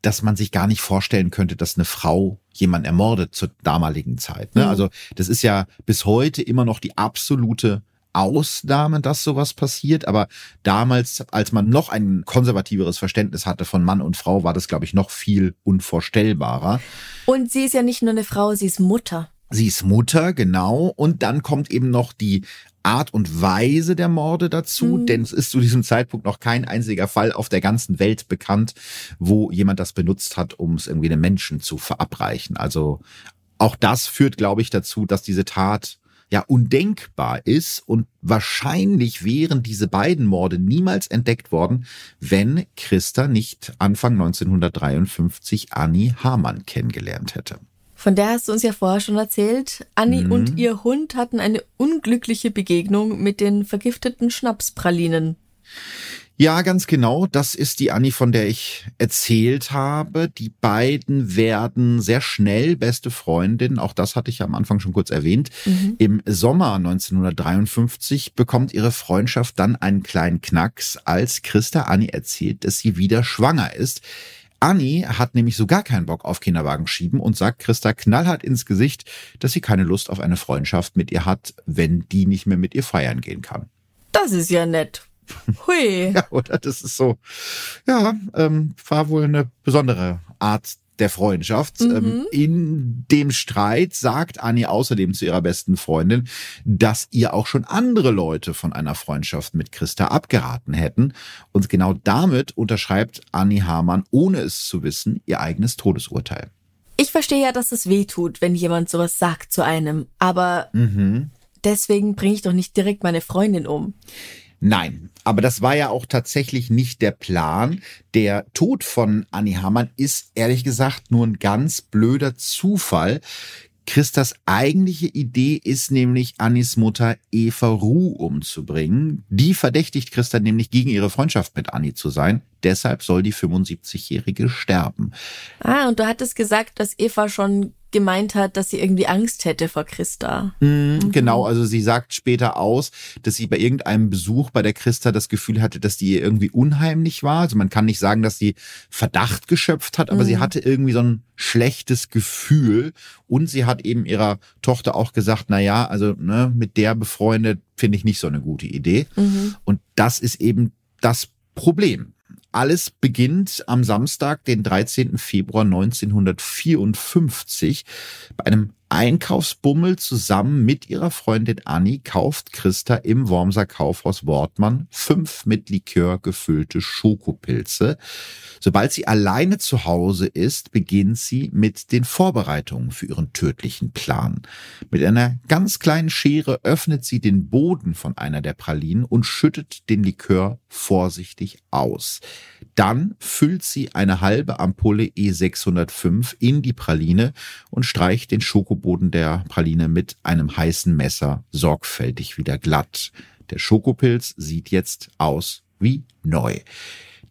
B: dass man sich gar nicht vorstellen könnte, dass eine Frau jemand ermordet zur damaligen Zeit. Ne? Mhm. Also das ist ja bis heute immer noch die absolute Ausnahme, dass sowas passiert, aber damals, als man noch ein konservativeres Verständnis hatte von Mann und Frau, war das, glaube ich, noch viel unvorstellbarer.
C: Und sie ist ja nicht nur eine Frau, sie ist Mutter.
B: Sie ist Mutter, genau. Und dann kommt eben noch die Art und Weise der Morde dazu, mhm. denn es ist zu diesem Zeitpunkt noch kein einziger Fall auf der ganzen Welt bekannt, wo jemand das benutzt hat, um es irgendwie einem Menschen zu verabreichen. Also auch das führt, glaube ich, dazu, dass diese Tat ja undenkbar ist und wahrscheinlich wären diese beiden Morde niemals entdeckt worden, wenn Christa nicht Anfang 1953 Annie Hamann kennengelernt hätte.
C: Von der hast du uns ja vorher schon erzählt. Annie mhm. und ihr Hund hatten eine unglückliche Begegnung mit den vergifteten Schnapspralinen.
B: Ja, ganz genau. Das ist die Annie, von der ich erzählt habe. Die beiden werden sehr schnell beste Freundinnen. Auch das hatte ich am Anfang schon kurz erwähnt. Mhm. Im Sommer 1953 bekommt ihre Freundschaft dann einen kleinen Knacks, als Christa Annie erzählt, dass sie wieder schwanger ist. Annie hat nämlich so gar keinen Bock auf Kinderwagen schieben und sagt Christa knallhart ins Gesicht, dass sie keine Lust auf eine Freundschaft mit ihr hat, wenn die nicht mehr mit ihr feiern gehen kann.
C: Das ist ja nett. Hui.
B: ja, oder? Das ist so, ja, ähm, war wohl eine besondere Art der Freundschaft. Mhm. Ähm, in dem Streit sagt Annie außerdem zu ihrer besten Freundin, dass ihr auch schon andere Leute von einer Freundschaft mit Christa abgeraten hätten. Und genau damit unterschreibt Annie Hamann, ohne es zu wissen, ihr eigenes Todesurteil.
C: Ich verstehe ja, dass es weh tut, wenn jemand sowas sagt zu einem, aber mhm. deswegen bringe ich doch nicht direkt meine Freundin um.
B: Nein, aber das war ja auch tatsächlich nicht der Plan. Der Tod von Annie Hamann ist ehrlich gesagt nur ein ganz blöder Zufall. Christas eigentliche Idee ist nämlich, Annis Mutter Eva Ruh umzubringen. Die verdächtigt Christa nämlich gegen ihre Freundschaft mit Annie zu sein. Deshalb soll die 75-Jährige sterben.
C: Ah, und du hattest gesagt, dass Eva schon gemeint hat, dass sie irgendwie Angst hätte vor Christa.
B: Mm, mhm. Genau, also sie sagt später aus, dass sie bei irgendeinem Besuch bei der Christa das Gefühl hatte, dass die ihr irgendwie unheimlich war. Also man kann nicht sagen, dass sie Verdacht geschöpft hat, aber mhm. sie hatte irgendwie so ein schlechtes Gefühl und sie hat eben ihrer Tochter auch gesagt, na ja, also ne, mit der befreundet finde ich nicht so eine gute Idee. Mhm. Und das ist eben das Problem. Alles beginnt am Samstag, den 13. Februar 1954. Bei einem Einkaufsbummel zusammen mit ihrer Freundin Annie kauft Christa im Wormser Kaufhaus Wortmann fünf mit Likör gefüllte Schokopilze. Sobald sie alleine zu Hause ist, beginnt sie mit den Vorbereitungen für ihren tödlichen Plan. Mit einer ganz kleinen Schere öffnet sie den Boden von einer der Pralinen und schüttet den Likör vorsichtig aus. Dann füllt sie eine halbe Ampulle E605 in die Praline und streicht den Schokoboden der Praline mit einem heißen Messer sorgfältig wieder glatt. Der Schokopilz sieht jetzt aus wie neu.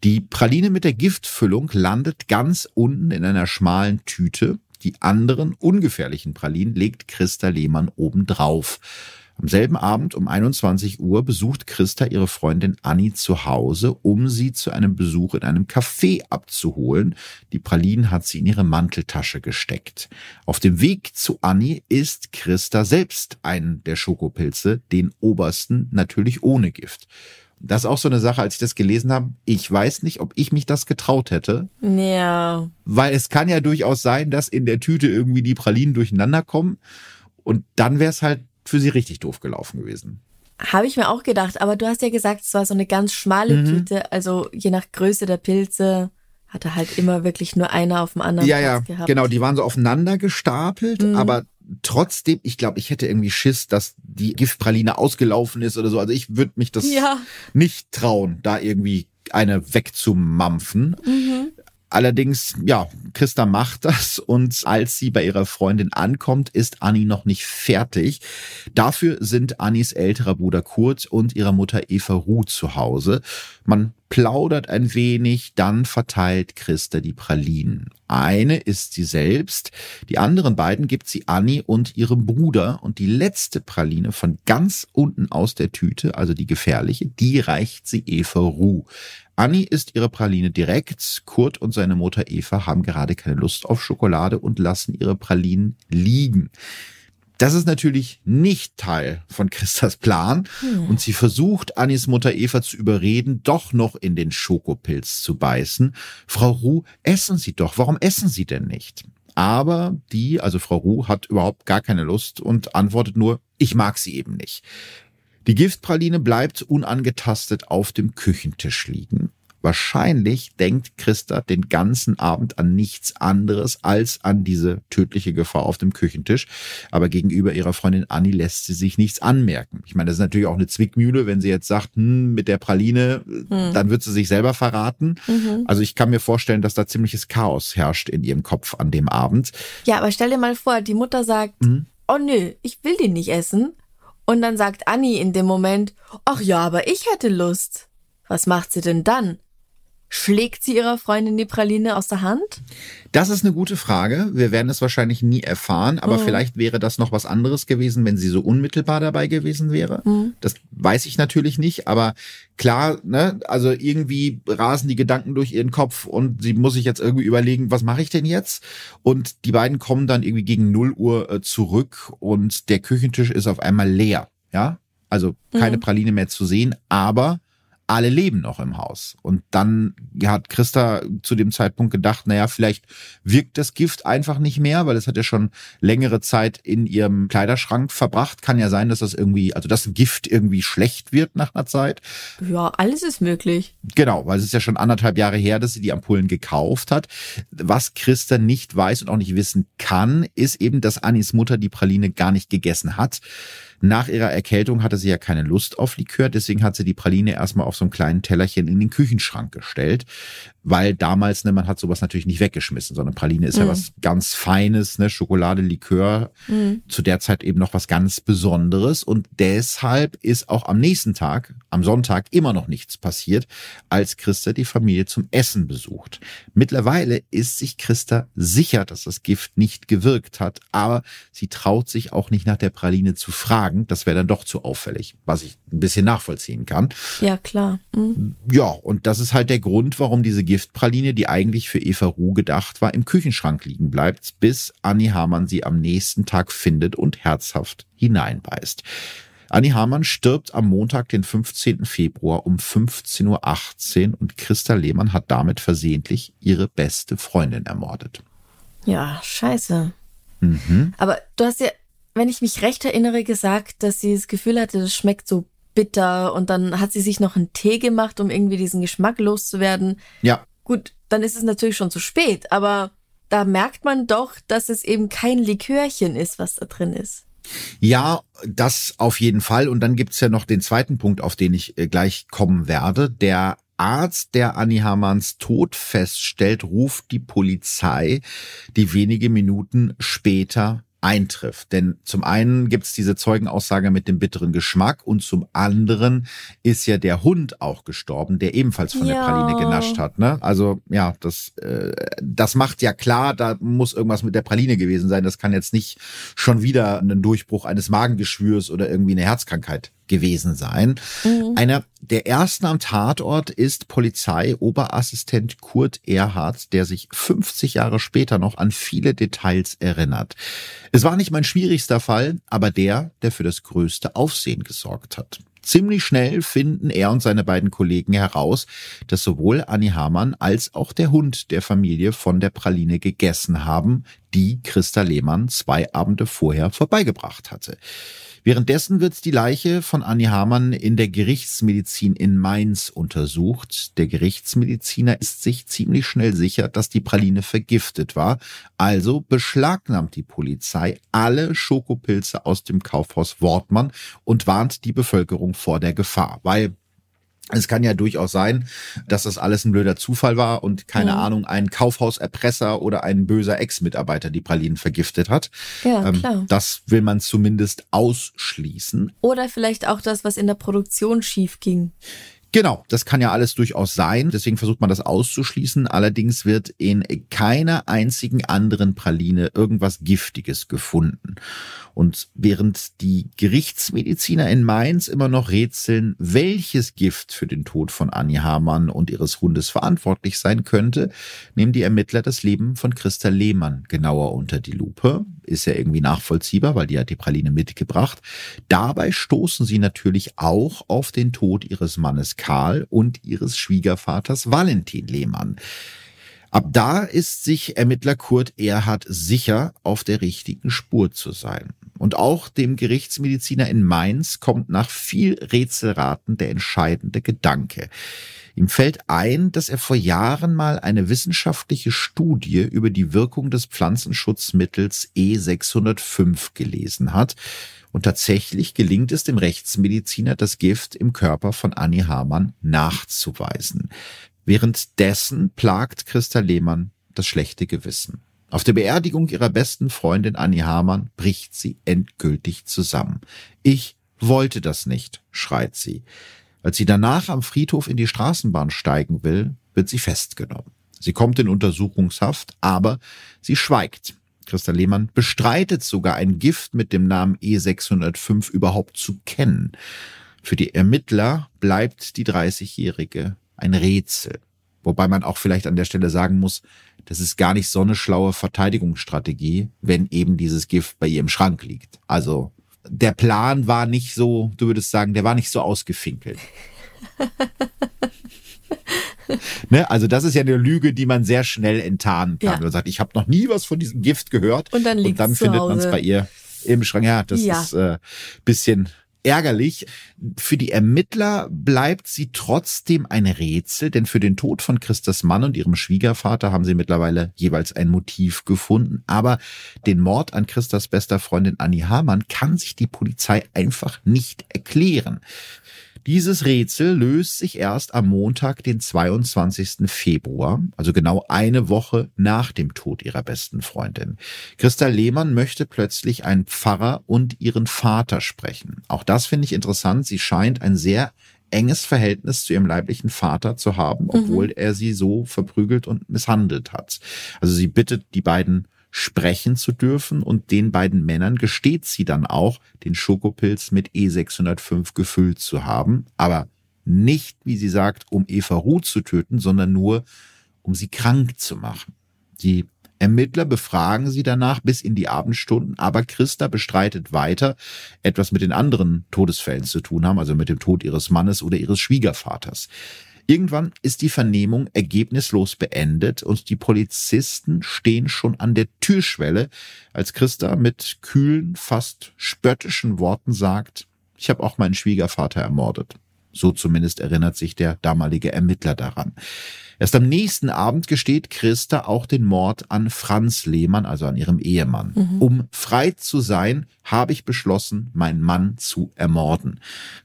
B: Die Praline mit der Giftfüllung landet ganz unten in einer schmalen Tüte. Die anderen ungefährlichen Pralinen legt Christa Lehmann obendrauf. Am selben Abend um 21 Uhr besucht Christa ihre Freundin Annie zu Hause, um sie zu einem Besuch in einem Café abzuholen. Die Pralinen hat sie in ihre Manteltasche gesteckt. Auf dem Weg zu Annie isst Christa selbst einen der Schokopilze, den obersten natürlich ohne Gift. Das ist auch so eine Sache, als ich das gelesen habe. Ich weiß nicht, ob ich mich das getraut hätte.
C: Ja.
B: Weil es kann ja durchaus sein, dass in der Tüte irgendwie die Pralinen durcheinander kommen. Und dann wäre es halt für sie richtig doof gelaufen gewesen.
C: Habe ich mir auch gedacht, aber du hast ja gesagt, es war so eine ganz schmale mhm. Tüte, also je nach Größe der Pilze hatte halt immer wirklich nur einer auf dem anderen
B: ja, Platz ja,
C: gehabt.
B: Genau, die waren so aufeinander gestapelt, mhm. aber trotzdem, ich glaube, ich hätte irgendwie Schiss, dass die Giftpraline ausgelaufen ist oder so. Also ich würde mich das ja. nicht trauen, da irgendwie eine wegzumampfen. Mhm. Allerdings, ja, Christa macht das und als sie bei ihrer Freundin ankommt, ist Annie noch nicht fertig. Dafür sind Annies älterer Bruder Kurt und ihre Mutter Eva Ruh zu Hause. Man plaudert ein wenig, dann verteilt Christa die Pralinen. Eine ist sie selbst, die anderen beiden gibt sie Annie und ihrem Bruder und die letzte Praline von ganz unten aus der Tüte, also die gefährliche, die reicht sie Eva Ruh. Annie isst ihre Praline direkt. Kurt und seine Mutter Eva haben gerade keine Lust auf Schokolade und lassen ihre Pralinen liegen. Das ist natürlich nicht Teil von Christas Plan hm. und sie versucht, Annis Mutter Eva zu überreden, doch noch in den Schokopilz zu beißen. Frau Ruh, essen Sie doch. Warum essen Sie denn nicht? Aber die, also Frau Ruh, hat überhaupt gar keine Lust und antwortet nur, ich mag sie eben nicht. Die Giftpraline bleibt unangetastet auf dem Küchentisch liegen. Wahrscheinlich denkt Christa den ganzen Abend an nichts anderes als an diese tödliche Gefahr auf dem Küchentisch. Aber gegenüber ihrer Freundin Annie lässt sie sich nichts anmerken. Ich meine, das ist natürlich auch eine Zwickmühle, wenn sie jetzt sagt, hm, mit der Praline, hm. dann wird sie sich selber verraten. Mhm. Also ich kann mir vorstellen, dass da ziemliches Chaos herrscht in ihrem Kopf an dem Abend.
C: Ja, aber stell dir mal vor, die Mutter sagt, mhm. oh nö, ich will den nicht essen. Und dann sagt Annie in dem Moment, ach ja, aber ich hätte Lust. Was macht sie denn dann? Schlägt sie ihrer Freundin die Praline aus der Hand?
B: Das ist eine gute Frage. Wir werden es wahrscheinlich nie erfahren, aber mhm. vielleicht wäre das noch was anderes gewesen, wenn sie so unmittelbar dabei gewesen wäre. Mhm. Das weiß ich natürlich nicht, aber klar, ne, also irgendwie rasen die Gedanken durch ihren Kopf und sie muss sich jetzt irgendwie überlegen, was mache ich denn jetzt? Und die beiden kommen dann irgendwie gegen 0 Uhr äh, zurück und der Küchentisch ist auf einmal leer, ja? Also keine mhm. Praline mehr zu sehen, aber alle leben noch im Haus. Und dann hat Christa zu dem Zeitpunkt gedacht, naja, vielleicht wirkt das Gift einfach nicht mehr, weil es hat ja schon längere Zeit in ihrem Kleiderschrank verbracht. Kann ja sein, dass das irgendwie, also das Gift irgendwie schlecht wird nach einer Zeit.
C: Ja, alles ist möglich.
B: Genau, weil es ist ja schon anderthalb Jahre her, dass sie die Ampullen gekauft hat. Was Christa nicht weiß und auch nicht wissen kann, ist eben, dass Annis Mutter die Praline gar nicht gegessen hat. Nach ihrer Erkältung hatte sie ja keine Lust auf Likör, deswegen hat sie die Praline erstmal auf so einem kleinen Tellerchen in den Küchenschrank gestellt weil damals, ne, man hat sowas natürlich nicht weggeschmissen, sondern Praline ist mhm. ja was ganz Feines, ne, Schokolade, Likör, mhm. zu der Zeit eben noch was ganz Besonderes und deshalb ist auch am nächsten Tag, am Sonntag, immer noch nichts passiert, als Christa die Familie zum Essen besucht. Mittlerweile ist sich Christa sicher, dass das Gift nicht gewirkt hat, aber sie traut sich auch nicht nach der Praline zu fragen, das wäre dann doch zu auffällig, was ich ein bisschen nachvollziehen kann.
C: Ja, klar. Mhm.
B: Ja, und das ist halt der Grund, warum diese Giftpraline, die eigentlich für Eva Ruh gedacht war, im Küchenschrank liegen bleibt, bis Annie Hamann sie am nächsten Tag findet und herzhaft hineinbeißt. Annie Hamann stirbt am Montag, den 15. Februar um 15.18 Uhr und Christa Lehmann hat damit versehentlich ihre beste Freundin ermordet.
C: Ja, scheiße. Mhm. Aber du hast ja, wenn ich mich recht erinnere, gesagt, dass sie das Gefühl hatte, das schmeckt so bitter und dann hat sie sich noch einen Tee gemacht, um irgendwie diesen Geschmack loszuwerden.
B: Ja.
C: Gut, dann ist es natürlich schon zu spät, aber da merkt man doch, dass es eben kein Likörchen ist, was da drin ist.
B: Ja, das auf jeden Fall. Und dann gibt's ja noch den zweiten Punkt, auf den ich äh, gleich kommen werde. Der Arzt, der Annie Hamanns Tod feststellt, ruft die Polizei, die wenige Minuten später eintrifft. Denn zum einen gibt es diese Zeugenaussage mit dem bitteren Geschmack und zum anderen ist ja der Hund auch gestorben, der ebenfalls von ja. der Praline genascht hat. Ne? Also ja, das, äh, das macht ja klar, da muss irgendwas mit der Praline gewesen sein. Das kann jetzt nicht schon wieder ein Durchbruch eines Magengeschwürs oder irgendwie eine Herzkrankheit gewesen sein. Mhm. Einer der ersten am Tatort ist Polizeioberassistent Kurt Erhardt, der sich 50 Jahre später noch an viele Details erinnert. Es war nicht mein schwierigster Fall, aber der, der für das größte Aufsehen gesorgt hat. Ziemlich schnell finden er und seine beiden Kollegen heraus, dass sowohl Annie Hamann als auch der Hund der Familie von der Praline gegessen haben, die Christa Lehmann zwei Abende vorher vorbeigebracht hatte. Währenddessen wird die Leiche von Annie Hamann in der Gerichtsmedizin in Mainz untersucht. Der Gerichtsmediziner ist sich ziemlich schnell sicher, dass die Praline vergiftet war. Also beschlagnahmt die Polizei alle Schokopilze aus dem Kaufhaus Wortmann und warnt die Bevölkerung vor der Gefahr, weil es kann ja durchaus sein, dass das alles ein blöder Zufall war und keine ja. Ahnung, ein Kaufhauserpresser oder ein böser Ex-Mitarbeiter die Pralinen vergiftet hat. Ja, ähm, klar. Das will man zumindest ausschließen.
C: Oder vielleicht auch das, was in der Produktion schief ging.
B: Genau, das kann ja alles durchaus sein. Deswegen versucht man das auszuschließen. Allerdings wird in keiner einzigen anderen Praline irgendwas Giftiges gefunden. Und während die Gerichtsmediziner in Mainz immer noch rätseln, welches Gift für den Tod von Annie Hamann und ihres Hundes verantwortlich sein könnte, nehmen die Ermittler das Leben von Christa Lehmann genauer unter die Lupe. Ist ja irgendwie nachvollziehbar, weil die hat die Praline mitgebracht. Dabei stoßen sie natürlich auch auf den Tod ihres Mannes Karl und ihres Schwiegervaters Valentin Lehmann. Ab da ist sich Ermittler Kurt Erhard sicher, auf der richtigen Spur zu sein. Und auch dem Gerichtsmediziner in Mainz kommt nach viel Rätselraten der entscheidende Gedanke. Ihm fällt ein, dass er vor Jahren mal eine wissenschaftliche Studie über die Wirkung des Pflanzenschutzmittels E605 gelesen hat. Und tatsächlich gelingt es dem Rechtsmediziner, das Gift im Körper von Annie Hamann nachzuweisen. Währenddessen plagt Christa Lehmann das schlechte Gewissen. Auf der Beerdigung ihrer besten Freundin Annie Hamann bricht sie endgültig zusammen. Ich wollte das nicht, schreit sie. Als sie danach am Friedhof in die Straßenbahn steigen will, wird sie festgenommen. Sie kommt in Untersuchungshaft, aber sie schweigt. Christa Lehmann bestreitet sogar ein Gift mit dem Namen E605 überhaupt zu kennen. Für die Ermittler bleibt die 30-Jährige ein Rätsel. Wobei man auch vielleicht an der Stelle sagen muss, das ist gar nicht so eine schlaue Verteidigungsstrategie, wenn eben dieses Gift bei ihr im Schrank liegt. Also der Plan war nicht so, du würdest sagen, der war nicht so ausgefinkelt. ne? Also das ist ja eine Lüge, die man sehr schnell enttarnen kann. Ja. Man sagt, ich habe noch nie was von diesem Gift gehört.
C: Und dann, und
B: dann findet man es bei ihr im Schrank. Ja, das ja. ist äh, bisschen ärgerlich. Für die Ermittler bleibt sie trotzdem ein Rätsel, denn für den Tod von Christas Mann und ihrem Schwiegervater haben sie mittlerweile jeweils ein Motiv gefunden. Aber den Mord an Christas bester Freundin Annie Hamann kann sich die Polizei einfach nicht erklären. Dieses Rätsel löst sich erst am Montag, den 22. Februar, also genau eine Woche nach dem Tod ihrer besten Freundin. Christa Lehmann möchte plötzlich einen Pfarrer und ihren Vater sprechen. Auch das finde ich interessant. Sie scheint ein sehr enges Verhältnis zu ihrem leiblichen Vater zu haben, obwohl mhm. er sie so verprügelt und misshandelt hat. Also sie bittet die beiden sprechen zu dürfen und den beiden Männern gesteht sie dann auch, den Schokopilz mit E605 gefüllt zu haben, aber nicht, wie sie sagt, um Eva Ruth zu töten, sondern nur, um sie krank zu machen. Die Ermittler befragen sie danach bis in die Abendstunden, aber Christa bestreitet weiter, etwas mit den anderen Todesfällen zu tun haben, also mit dem Tod ihres Mannes oder ihres Schwiegervaters. Irgendwann ist die Vernehmung ergebnislos beendet und die Polizisten stehen schon an der Türschwelle, als Christa mit kühlen, fast spöttischen Worten sagt, ich habe auch meinen Schwiegervater ermordet. So zumindest erinnert sich der damalige Ermittler daran. Erst am nächsten Abend gesteht Christa auch den Mord an Franz Lehmann, also an ihrem Ehemann. Mhm. Um frei zu sein, habe ich beschlossen, meinen Mann zu ermorden.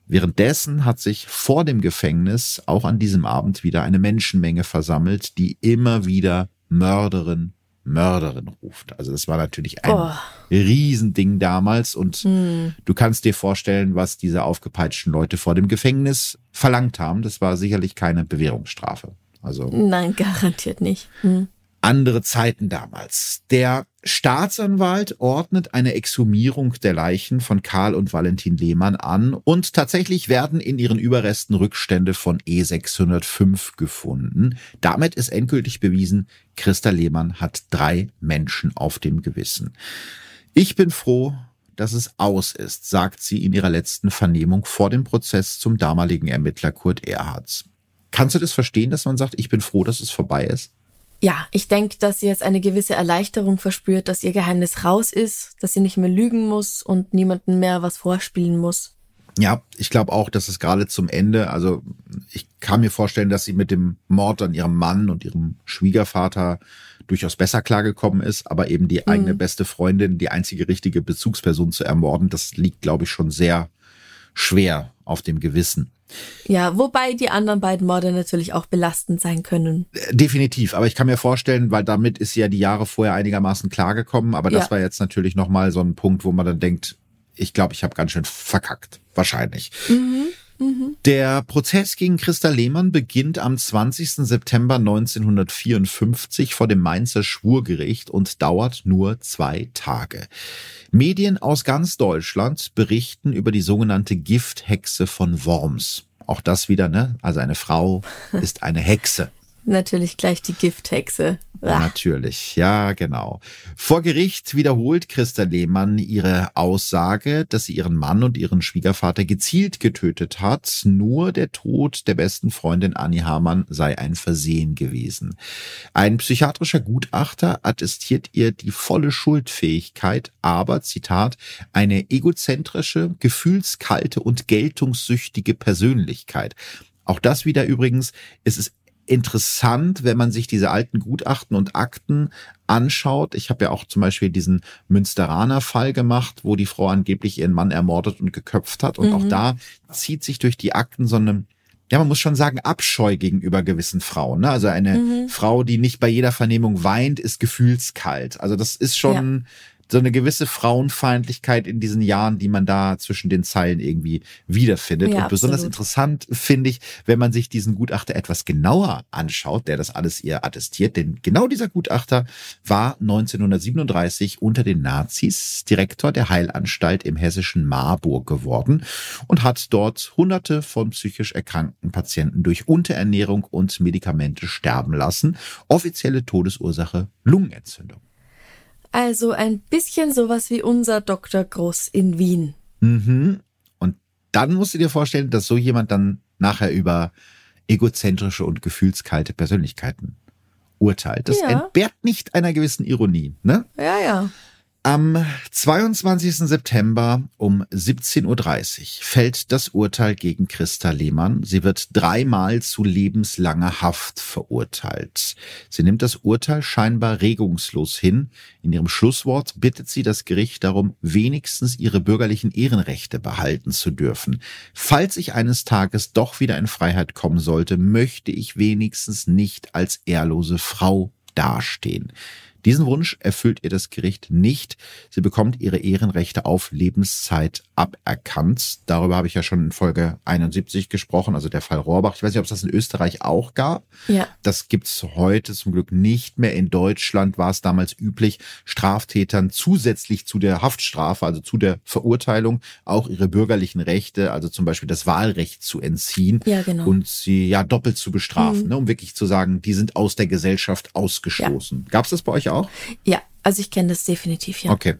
B: Währenddessen hat sich vor dem Gefängnis auch an diesem Abend wieder eine Menschenmenge versammelt, die immer wieder Mörderin, Mörderin ruft. Also das war natürlich ein oh. Riesending damals und hm. du kannst dir vorstellen, was diese aufgepeitschten Leute vor dem Gefängnis verlangt haben. Das war sicherlich keine Bewährungsstrafe. Also
C: Nein, garantiert nicht. Hm.
B: Andere Zeiten damals. Der Staatsanwalt ordnet eine Exhumierung der Leichen von Karl und Valentin Lehmann an und tatsächlich werden in ihren Überresten Rückstände von E605 gefunden. Damit ist endgültig bewiesen, Christa Lehmann hat drei Menschen auf dem Gewissen. Ich bin froh, dass es aus ist, sagt sie in ihrer letzten Vernehmung vor dem Prozess zum damaligen Ermittler Kurt Erhards. Kannst du das verstehen, dass man sagt, ich bin froh, dass es vorbei ist?
C: Ja, ich denke, dass sie jetzt eine gewisse Erleichterung verspürt, dass ihr Geheimnis raus ist, dass sie nicht mehr lügen muss und niemanden mehr was vorspielen muss.
B: Ja, ich glaube auch, dass es gerade zum Ende, also ich kann mir vorstellen, dass sie mit dem Mord an ihrem Mann und ihrem Schwiegervater durchaus besser klargekommen ist, aber eben die eigene mhm. beste Freundin, die einzige richtige Bezugsperson zu ermorden, das liegt, glaube ich, schon sehr schwer auf dem Gewissen.
C: Ja, wobei die anderen beiden Morde natürlich auch belastend sein können.
B: Äh, definitiv, aber ich kann mir vorstellen, weil damit ist sie ja die Jahre vorher einigermaßen klargekommen, aber das ja. war jetzt natürlich nochmal so ein Punkt, wo man dann denkt, ich glaube, ich habe ganz schön verkackt. Wahrscheinlich. Mhm. Der Prozess gegen Christa Lehmann beginnt am 20. September 1954 vor dem Mainzer Schwurgericht und dauert nur zwei Tage. Medien aus ganz Deutschland berichten über die sogenannte Gifthexe von Worms. Auch das wieder, ne? Also eine Frau ist eine Hexe.
C: Natürlich gleich die Gifthexe.
B: Ja, natürlich, ja, genau. Vor Gericht wiederholt Christa Lehmann ihre Aussage, dass sie ihren Mann und ihren Schwiegervater gezielt getötet hat. Nur der Tod der besten Freundin Annie Hamann sei ein Versehen gewesen. Ein psychiatrischer Gutachter attestiert ihr die volle Schuldfähigkeit, aber, Zitat, eine egozentrische, gefühlskalte und geltungssüchtige Persönlichkeit. Auch das wieder übrigens, es ist interessant, wenn man sich diese alten Gutachten und Akten anschaut. Ich habe ja auch zum Beispiel diesen Münsteraner Fall gemacht, wo die Frau angeblich ihren Mann ermordet und geköpft hat. Und mhm. auch da zieht sich durch die Akten so eine ja, man muss schon sagen, Abscheu gegenüber gewissen Frauen. Ne? Also eine mhm. Frau, die nicht bei jeder Vernehmung weint, ist gefühlskalt. Also das ist schon, ja so eine gewisse Frauenfeindlichkeit in diesen Jahren, die man da zwischen den Zeilen irgendwie wiederfindet. Ja, und besonders absolut. interessant finde ich, wenn man sich diesen Gutachter etwas genauer anschaut, der das alles ihr attestiert. Denn genau dieser Gutachter war 1937 unter den Nazis Direktor der Heilanstalt im hessischen Marburg geworden und hat dort hunderte von psychisch erkrankten Patienten durch Unterernährung und Medikamente sterben lassen. Offizielle Todesursache Lungenentzündung.
C: Also ein bisschen sowas wie unser Dr. Groß in Wien.
B: Mhm. Und dann musst du dir vorstellen, dass so jemand dann nachher über egozentrische und gefühlskalte Persönlichkeiten urteilt. Das ja. entbehrt nicht einer gewissen Ironie, ne?
C: Ja, ja.
B: Am 22. September um 17.30 Uhr fällt das Urteil gegen Christa Lehmann. Sie wird dreimal zu lebenslanger Haft verurteilt. Sie nimmt das Urteil scheinbar regungslos hin. In ihrem Schlusswort bittet sie das Gericht darum, wenigstens ihre bürgerlichen Ehrenrechte behalten zu dürfen. Falls ich eines Tages doch wieder in Freiheit kommen sollte, möchte ich wenigstens nicht als ehrlose Frau dastehen. Diesen Wunsch erfüllt ihr das Gericht nicht. Sie bekommt ihre Ehrenrechte auf Lebenszeit aberkannt. Darüber habe ich ja schon in Folge 71 gesprochen, also der Fall Rohrbach. Ich weiß nicht, ob es das in Österreich auch gab.
C: Ja.
B: Das gibt's heute zum Glück nicht mehr. In Deutschland war es damals üblich, Straftätern zusätzlich zu der Haftstrafe, also zu der Verurteilung, auch ihre bürgerlichen Rechte, also zum Beispiel das Wahlrecht zu entziehen
C: ja, genau.
B: und sie ja doppelt zu bestrafen, mhm. ne, um wirklich zu sagen, die sind aus der Gesellschaft ausgestoßen. Ja. Gab's das bei euch auch? auch?
C: Ja, also ich kenne das definitiv, ja.
B: Okay.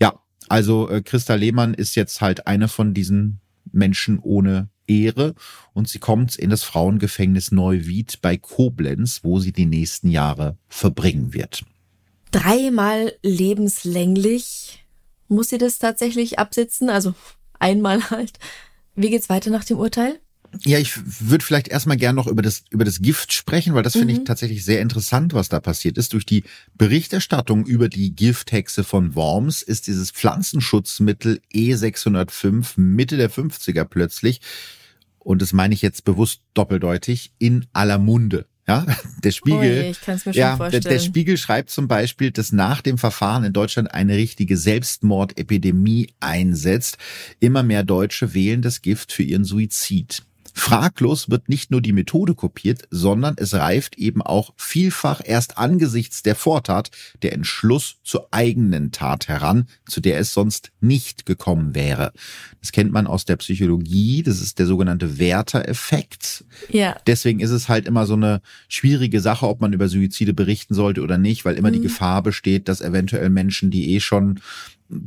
B: Ja, also äh, Christa Lehmann ist jetzt halt eine von diesen Menschen ohne Ehre und sie kommt in das Frauengefängnis Neuwied bei Koblenz, wo sie die nächsten Jahre verbringen wird.
C: Dreimal lebenslänglich muss sie das tatsächlich absitzen, also einmal halt. Wie geht's weiter nach dem Urteil?
B: Ja, ich würde vielleicht erstmal gern noch über das, über das Gift sprechen, weil das mhm. finde ich mhm. tatsächlich sehr interessant, was da passiert ist. Durch die Berichterstattung über die Gifthexe von Worms ist dieses Pflanzenschutzmittel E605 Mitte der 50er plötzlich, und das meine ich jetzt bewusst doppeldeutig, in aller Munde. Ja, der Spiegel.
C: Ui, ja, vorstellen.
B: Der, der Spiegel schreibt zum Beispiel, dass nach dem Verfahren in Deutschland eine richtige Selbstmordepidemie einsetzt. Immer mehr Deutsche wählen das Gift für ihren Suizid. Fraglos wird nicht nur die Methode kopiert, sondern es reift eben auch vielfach erst angesichts der Vortat der Entschluss zur eigenen Tat heran, zu der es sonst nicht gekommen wäre. Das kennt man aus der Psychologie, das ist der sogenannte Werter-Effekt.
C: Ja.
B: Deswegen ist es halt immer so eine schwierige Sache, ob man über Suizide berichten sollte oder nicht, weil immer mhm. die Gefahr besteht, dass eventuell Menschen, die eh schon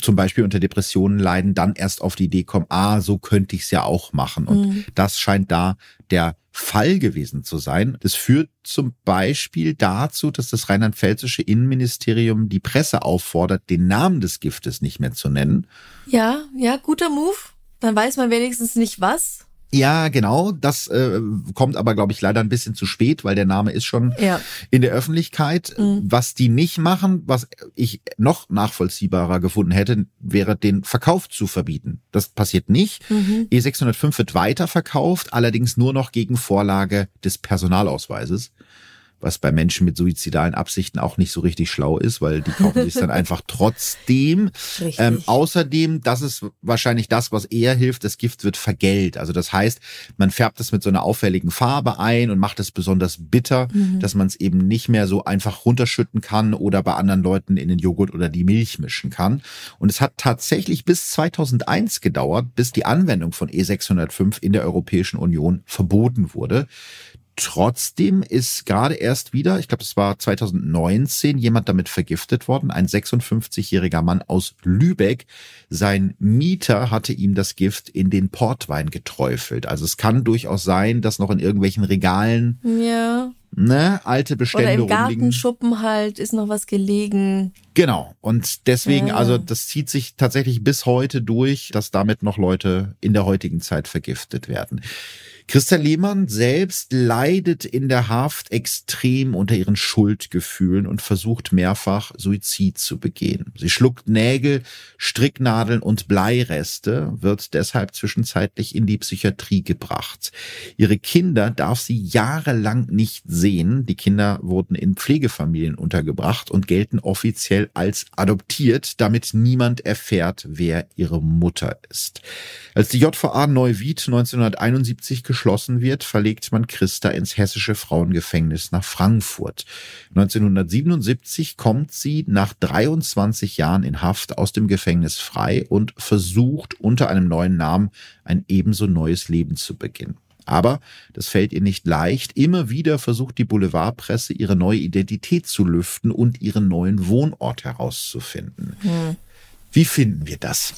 B: zum Beispiel unter Depressionen leiden, dann erst auf die Idee kommen, ah, so könnte ich es ja auch machen. Und mhm. das scheint da der Fall gewesen zu sein. Das führt zum Beispiel dazu, dass das rheinland-pfälzische Innenministerium die Presse auffordert, den Namen des Giftes nicht mehr zu nennen.
C: Ja, ja, guter Move. Dann weiß man wenigstens nicht was.
B: Ja, genau. Das äh, kommt aber, glaube ich, leider ein bisschen zu spät, weil der Name ist schon ja. in der Öffentlichkeit. Mhm. Was die nicht machen, was ich noch nachvollziehbarer gefunden hätte, wäre den Verkauf zu verbieten. Das passiert nicht. Mhm. E605 wird weiterverkauft, allerdings nur noch gegen Vorlage des Personalausweises was bei Menschen mit suizidalen Absichten auch nicht so richtig schlau ist, weil die kaufen sich dann einfach trotzdem. Ähm, außerdem, das ist wahrscheinlich das, was eher hilft, das Gift wird vergällt. Also das heißt, man färbt es mit so einer auffälligen Farbe ein und macht es besonders bitter, mhm. dass man es eben nicht mehr so einfach runterschütten kann oder bei anderen Leuten in den Joghurt oder die Milch mischen kann. Und es hat tatsächlich bis 2001 gedauert, bis die Anwendung von E605 in der Europäischen Union verboten wurde. Trotzdem ist gerade erst wieder, ich glaube, es war 2019, jemand damit vergiftet worden, ein 56-jähriger Mann aus Lübeck. Sein Mieter hatte ihm das Gift in den Portwein geträufelt. Also es kann durchaus sein, dass noch in irgendwelchen Regalen
C: ja.
B: ne, alte Bestände
C: Oder im Gartenschuppen halt ist noch was gelegen.
B: Genau. Und deswegen, ja. also das zieht sich tatsächlich bis heute durch, dass damit noch Leute in der heutigen Zeit vergiftet werden. Christa Lehmann selbst leidet in der Haft extrem unter ihren Schuldgefühlen und versucht mehrfach Suizid zu begehen. Sie schluckt Nägel, Stricknadeln und Bleireste, wird deshalb zwischenzeitlich in die Psychiatrie gebracht. Ihre Kinder darf sie jahrelang nicht sehen. Die Kinder wurden in Pflegefamilien untergebracht und gelten offiziell als adoptiert, damit niemand erfährt, wer ihre Mutter ist. Als die JVA Neuwied 1971 geschlossen wird, verlegt man Christa ins hessische Frauengefängnis nach Frankfurt. 1977 kommt sie nach 23 Jahren in Haft aus dem Gefängnis frei und versucht unter einem neuen Namen ein ebenso neues Leben zu beginnen. Aber das fällt ihr nicht leicht. Immer wieder versucht die Boulevardpresse ihre neue Identität zu lüften und ihren neuen Wohnort herauszufinden. Hm. Wie finden wir das?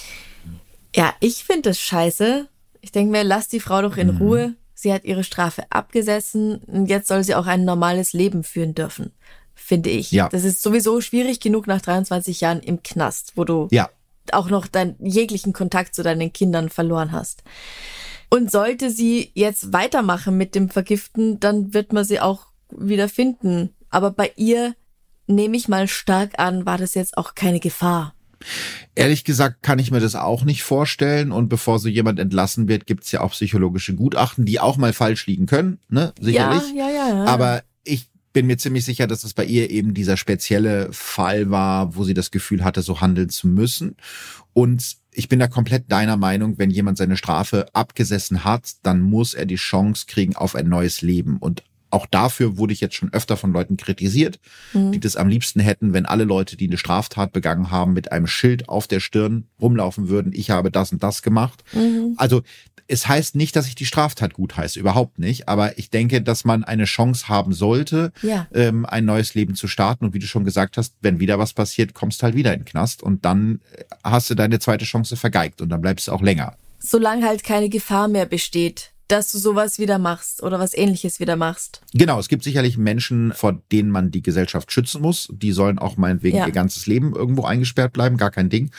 C: Ja, ich finde das scheiße. Ich denke mir, lass die Frau doch in mhm. Ruhe. Sie hat ihre Strafe abgesessen und jetzt soll sie auch ein normales Leben führen dürfen, finde ich. Ja. Das ist sowieso schwierig genug nach 23 Jahren im Knast, wo du ja. auch noch deinen jeglichen Kontakt zu deinen Kindern verloren hast. Und sollte sie jetzt weitermachen mit dem Vergiften, dann wird man sie auch wieder finden. Aber bei ihr nehme ich mal stark an, war das jetzt auch keine Gefahr.
B: Ehrlich gesagt kann ich mir das auch nicht vorstellen. Und bevor so jemand entlassen wird, gibt's ja auch psychologische Gutachten, die auch mal falsch liegen können, ne? Sicherlich.
C: Ja, ja, ja.
B: Aber ich bin mir ziemlich sicher, dass es bei ihr eben dieser spezielle Fall war, wo sie das Gefühl hatte, so handeln zu müssen. Und ich bin da komplett deiner Meinung, wenn jemand seine Strafe abgesessen hat, dann muss er die Chance kriegen auf ein neues Leben. Und auch dafür wurde ich jetzt schon öfter von Leuten kritisiert, mhm. die das am liebsten hätten, wenn alle Leute, die eine Straftat begangen haben, mit einem Schild auf der Stirn rumlaufen würden, ich habe das und das gemacht. Mhm. Also es heißt nicht, dass ich die Straftat gut heiße, überhaupt nicht. Aber ich denke, dass man eine Chance haben sollte, ja. ähm, ein neues Leben zu starten. Und wie du schon gesagt hast, wenn wieder was passiert, kommst halt wieder in den Knast und dann hast du deine zweite Chance vergeigt und dann bleibst du auch länger.
C: Solange halt keine Gefahr mehr besteht dass du sowas wieder machst oder was ähnliches wieder machst.
B: Genau, es gibt sicherlich Menschen, vor denen man die Gesellschaft schützen muss. Die sollen auch meinetwegen ja. ihr ganzes Leben irgendwo eingesperrt bleiben, gar kein Ding.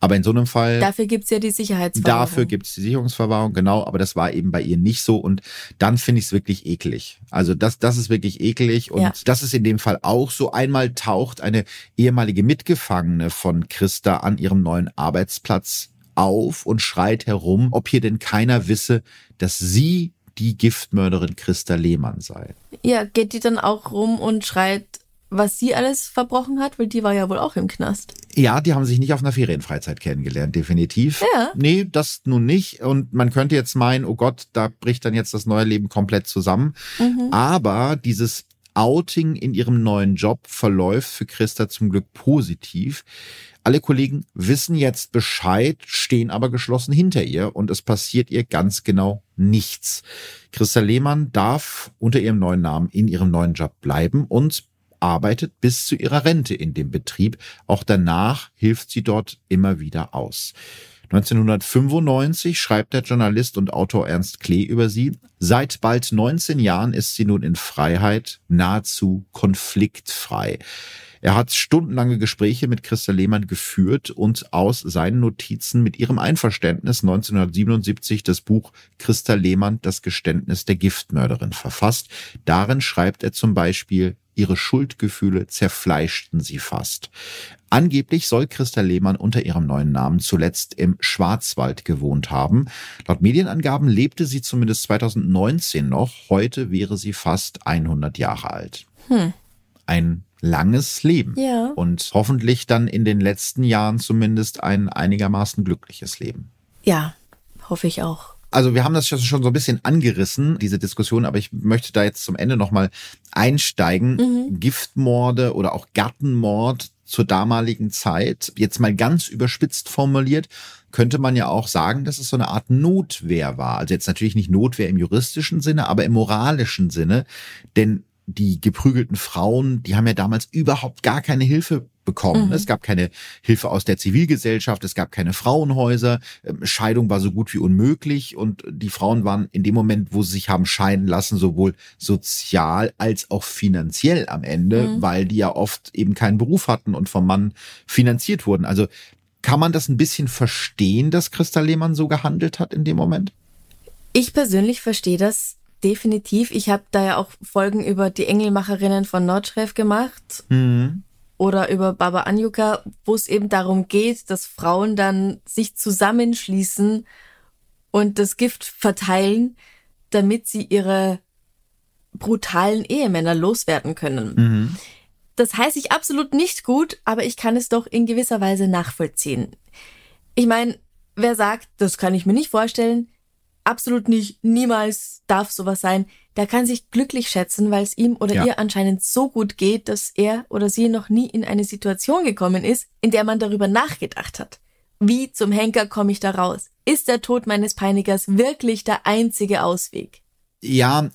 B: Aber in so einem Fall.
C: Dafür gibt's ja die Sicherheitsverwahrung.
B: Dafür gibt's die Sicherungsverwahrung, genau, aber das war eben bei ihr nicht so. Und dann finde ich es wirklich eklig. Also das, das ist wirklich eklig. Und ja. das ist in dem Fall auch so. Einmal taucht eine ehemalige Mitgefangene von Christa an ihrem neuen Arbeitsplatz auf und schreit herum, ob hier denn keiner wisse, dass sie die Giftmörderin Christa Lehmann sei.
C: Ja, geht die dann auch rum und schreit, was sie alles verbrochen hat, weil die war ja wohl auch im Knast.
B: Ja, die haben sich nicht auf einer Ferienfreizeit kennengelernt, definitiv. Ja. Nee, das nun nicht. Und man könnte jetzt meinen, oh Gott, da bricht dann jetzt das neue Leben komplett zusammen. Mhm. Aber dieses Outing in ihrem neuen Job verläuft für Christa zum Glück positiv. Alle Kollegen wissen jetzt Bescheid, stehen aber geschlossen hinter ihr und es passiert ihr ganz genau nichts. Christa Lehmann darf unter ihrem neuen Namen in ihrem neuen Job bleiben und arbeitet bis zu ihrer Rente in dem Betrieb. Auch danach hilft sie dort immer wieder aus. 1995 schreibt der Journalist und Autor Ernst Klee über sie. Seit bald 19 Jahren ist sie nun in Freiheit, nahezu konfliktfrei. Er hat stundenlange Gespräche mit Christa Lehmann geführt und aus seinen Notizen mit ihrem Einverständnis 1977 das Buch Christa Lehmann, das Geständnis der Giftmörderin verfasst. Darin schreibt er zum Beispiel, ihre Schuldgefühle zerfleischten sie fast. Angeblich soll Christa Lehmann unter ihrem neuen Namen zuletzt im Schwarzwald gewohnt haben. Laut Medienangaben lebte sie zumindest 2019 noch. Heute wäre sie fast 100 Jahre alt. Hm. Ein langes Leben.
C: Ja.
B: Und hoffentlich dann in den letzten Jahren zumindest ein einigermaßen glückliches Leben.
C: Ja, hoffe ich auch.
B: Also wir haben das schon so ein bisschen angerissen, diese Diskussion, aber ich möchte da jetzt zum Ende nochmal einsteigen. Mhm. Giftmorde oder auch Gattenmord zur damaligen Zeit, jetzt mal ganz überspitzt formuliert, könnte man ja auch sagen, dass es so eine Art Notwehr war. Also jetzt natürlich nicht Notwehr im juristischen Sinne, aber im moralischen Sinne. Denn die geprügelten Frauen, die haben ja damals überhaupt gar keine Hilfe bekommen. Mhm. Es gab keine Hilfe aus der Zivilgesellschaft, es gab keine Frauenhäuser, ähm, Scheidung war so gut wie unmöglich und die Frauen waren in dem Moment, wo sie sich haben scheiden lassen, sowohl sozial als auch finanziell am Ende, mhm. weil die ja oft eben keinen Beruf hatten und vom Mann finanziert wurden. Also kann man das ein bisschen verstehen, dass Christa Lehmann so gehandelt hat in dem Moment?
C: Ich persönlich verstehe das definitiv. Ich habe da ja auch Folgen über die Engelmacherinnen von Nordschreff gemacht. Mhm. Oder über Baba Anjuka, wo es eben darum geht, dass Frauen dann sich zusammenschließen und das Gift verteilen, damit sie ihre brutalen Ehemänner loswerden können. Mhm. Das heißt ich absolut nicht gut, aber ich kann es doch in gewisser Weise nachvollziehen. Ich meine, wer sagt, das kann ich mir nicht vorstellen, absolut nicht, niemals darf sowas sein. Der kann sich glücklich schätzen, weil es ihm oder ja. ihr anscheinend so gut geht, dass er oder sie noch nie in eine Situation gekommen ist, in der man darüber nachgedacht hat. Wie zum Henker komme ich da raus? Ist der Tod meines Peinigers wirklich der einzige Ausweg?
B: Ja,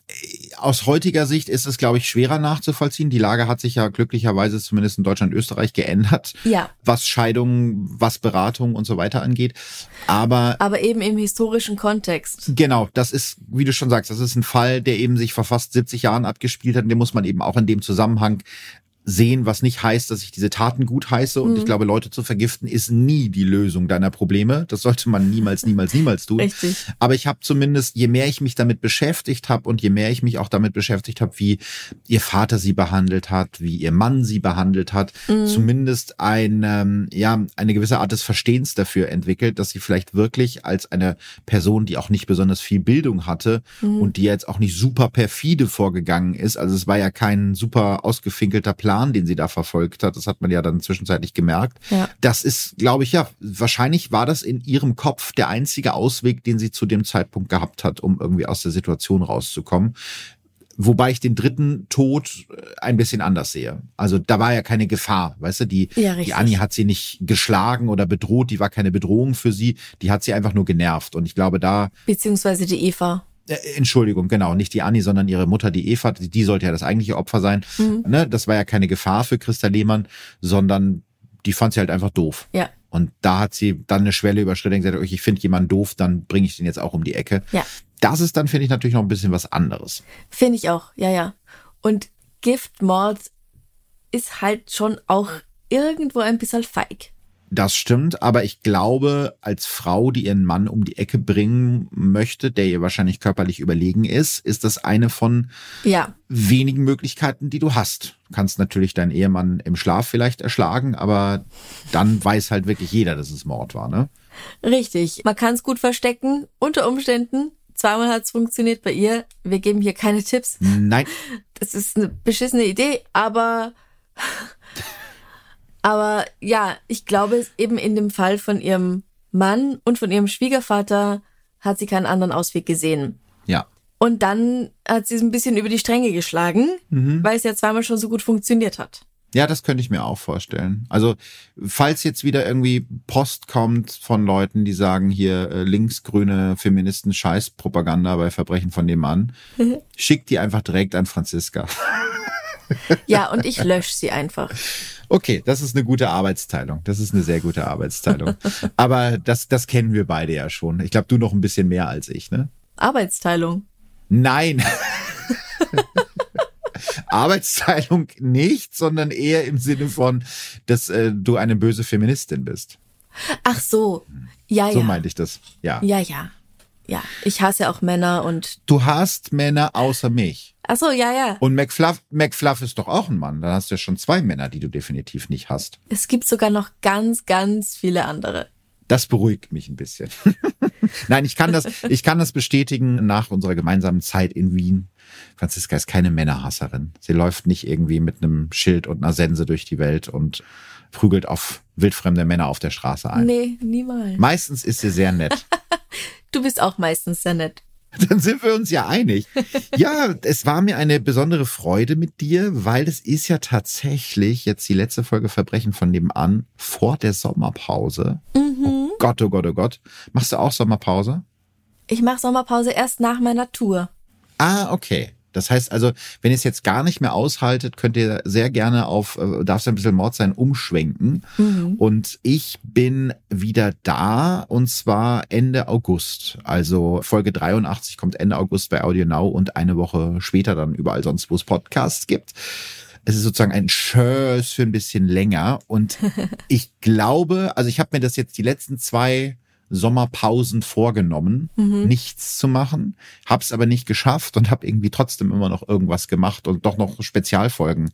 B: aus heutiger Sicht ist es, glaube ich, schwerer nachzuvollziehen. Die Lage hat sich ja glücklicherweise zumindest in Deutschland und Österreich geändert,
C: ja.
B: was Scheidungen, was Beratung und so weiter angeht. Aber
C: aber eben im historischen Kontext.
B: Genau, das ist, wie du schon sagst, das ist ein Fall, der eben sich vor fast 70 Jahren abgespielt hat. Und den muss man eben auch in dem Zusammenhang sehen, was nicht heißt, dass ich diese Taten gut heiße. Und mhm. ich glaube, Leute zu vergiften ist nie die Lösung deiner Probleme. Das sollte man niemals, niemals, niemals tun.
C: Richtig.
B: Aber ich habe zumindest, je mehr ich mich damit beschäftigt habe und je mehr ich mich auch damit beschäftigt habe, wie ihr Vater sie behandelt hat, wie ihr Mann sie behandelt hat, mhm. zumindest ein, ähm, ja, eine gewisse Art des Verstehens dafür entwickelt, dass sie vielleicht wirklich als eine Person, die auch nicht besonders viel Bildung hatte mhm. und die jetzt auch nicht super perfide vorgegangen ist. Also es war ja kein super ausgefinkelter Plan Plan, den sie da verfolgt hat. Das hat man ja dann zwischenzeitlich gemerkt.
C: Ja.
B: Das ist, glaube ich, ja, wahrscheinlich war das in ihrem Kopf der einzige Ausweg, den sie zu dem Zeitpunkt gehabt hat, um irgendwie aus der Situation rauszukommen. Wobei ich den dritten Tod äh, ein bisschen anders sehe. Also da war ja keine Gefahr, weißt du, die,
C: ja,
B: die Annie hat sie nicht geschlagen oder bedroht, die war keine Bedrohung für sie, die hat sie einfach nur genervt. Und ich glaube da.
C: Beziehungsweise die Eva.
B: Äh, Entschuldigung, genau, nicht die Annie, sondern ihre Mutter, die Eva, die, die sollte ja das eigentliche Opfer sein. Mhm. Ne? Das war ja keine Gefahr für Christa Lehmann, sondern die fand sie halt einfach doof.
C: Ja.
B: Und da hat sie dann eine Schwelle überschritten und gesagt, ich finde jemanden doof, dann bringe ich den jetzt auch um die Ecke.
C: Ja.
B: Das ist dann, finde ich, natürlich noch ein bisschen was anderes.
C: Finde ich auch, ja, ja. Und Giftmord ist halt schon auch irgendwo ein bisschen feig.
B: Das stimmt, aber ich glaube, als Frau, die ihren Mann um die Ecke bringen möchte, der ihr wahrscheinlich körperlich überlegen ist, ist das eine von
C: ja.
B: wenigen Möglichkeiten, die du hast. Du kannst natürlich deinen Ehemann im Schlaf vielleicht erschlagen, aber dann weiß halt wirklich jeder, dass es Mord war, ne?
C: Richtig. Man kann es gut verstecken, unter Umständen. Zweimal hat es funktioniert bei ihr. Wir geben hier keine Tipps.
B: Nein.
C: Das ist eine beschissene Idee, aber aber ja, ich glaube, eben in dem Fall von ihrem Mann und von ihrem Schwiegervater hat sie keinen anderen Ausweg gesehen.
B: Ja.
C: Und dann hat sie es ein bisschen über die Stränge geschlagen, mhm. weil es ja zweimal schon so gut funktioniert hat.
B: Ja, das könnte ich mir auch vorstellen. Also, falls jetzt wieder irgendwie Post kommt von Leuten, die sagen hier äh, linksgrüne Feministen Scheißpropaganda bei Verbrechen von dem Mann, schickt die einfach direkt an Franziska.
C: Ja, und ich lösche sie einfach.
B: Okay, das ist eine gute Arbeitsteilung. Das ist eine sehr gute Arbeitsteilung. Aber das, das kennen wir beide ja schon. Ich glaube, du noch ein bisschen mehr als ich, ne?
C: Arbeitsteilung.
B: Nein. Arbeitsteilung nicht, sondern eher im Sinne von, dass äh, du eine böse Feministin bist.
C: Ach so. Ja,
B: So
C: ja.
B: meinte ich das. Ja.
C: Ja, ja. Ja, ich hasse auch Männer und.
B: Du hast Männer außer mich.
C: Ach so, ja, ja.
B: Und McFluff, McFluff ist doch auch ein Mann. Dann hast du ja schon zwei Männer, die du definitiv nicht hast.
C: Es gibt sogar noch ganz, ganz viele andere.
B: Das beruhigt mich ein bisschen. Nein, ich kann das, ich kann das bestätigen nach unserer gemeinsamen Zeit in Wien. Franziska ist keine Männerhasserin. Sie läuft nicht irgendwie mit einem Schild und einer Sense durch die Welt und prügelt auf wildfremde Männer auf der Straße ein.
C: Nee, niemals.
B: Meistens ist sie sehr nett.
C: Du bist auch meistens sehr nett.
B: Dann sind wir uns ja einig. Ja, es war mir eine besondere Freude mit dir, weil es ist ja tatsächlich jetzt die letzte Folge Verbrechen von nebenan vor der Sommerpause. Oh Gott, oh Gott, oh Gott. Machst du auch Sommerpause?
C: Ich mache Sommerpause erst nach meiner Tour.
B: Ah, okay. Das heißt also, wenn ihr es jetzt gar nicht mehr aushaltet, könnt ihr sehr gerne auf äh, Darf es ein bisschen Mord sein umschwenken. Und ich bin wieder da und zwar Ende August. Also Folge 83 kommt Ende August bei Audio Now und eine Woche später dann überall sonst, wo es Podcasts gibt. Es ist sozusagen ein Schuss für ein bisschen länger und ich glaube, also ich habe mir das jetzt die letzten zwei Sommerpausen vorgenommen, nichts zu machen, hab's aber nicht geschafft und habe irgendwie trotzdem immer noch irgendwas gemacht und doch noch Spezialfolgen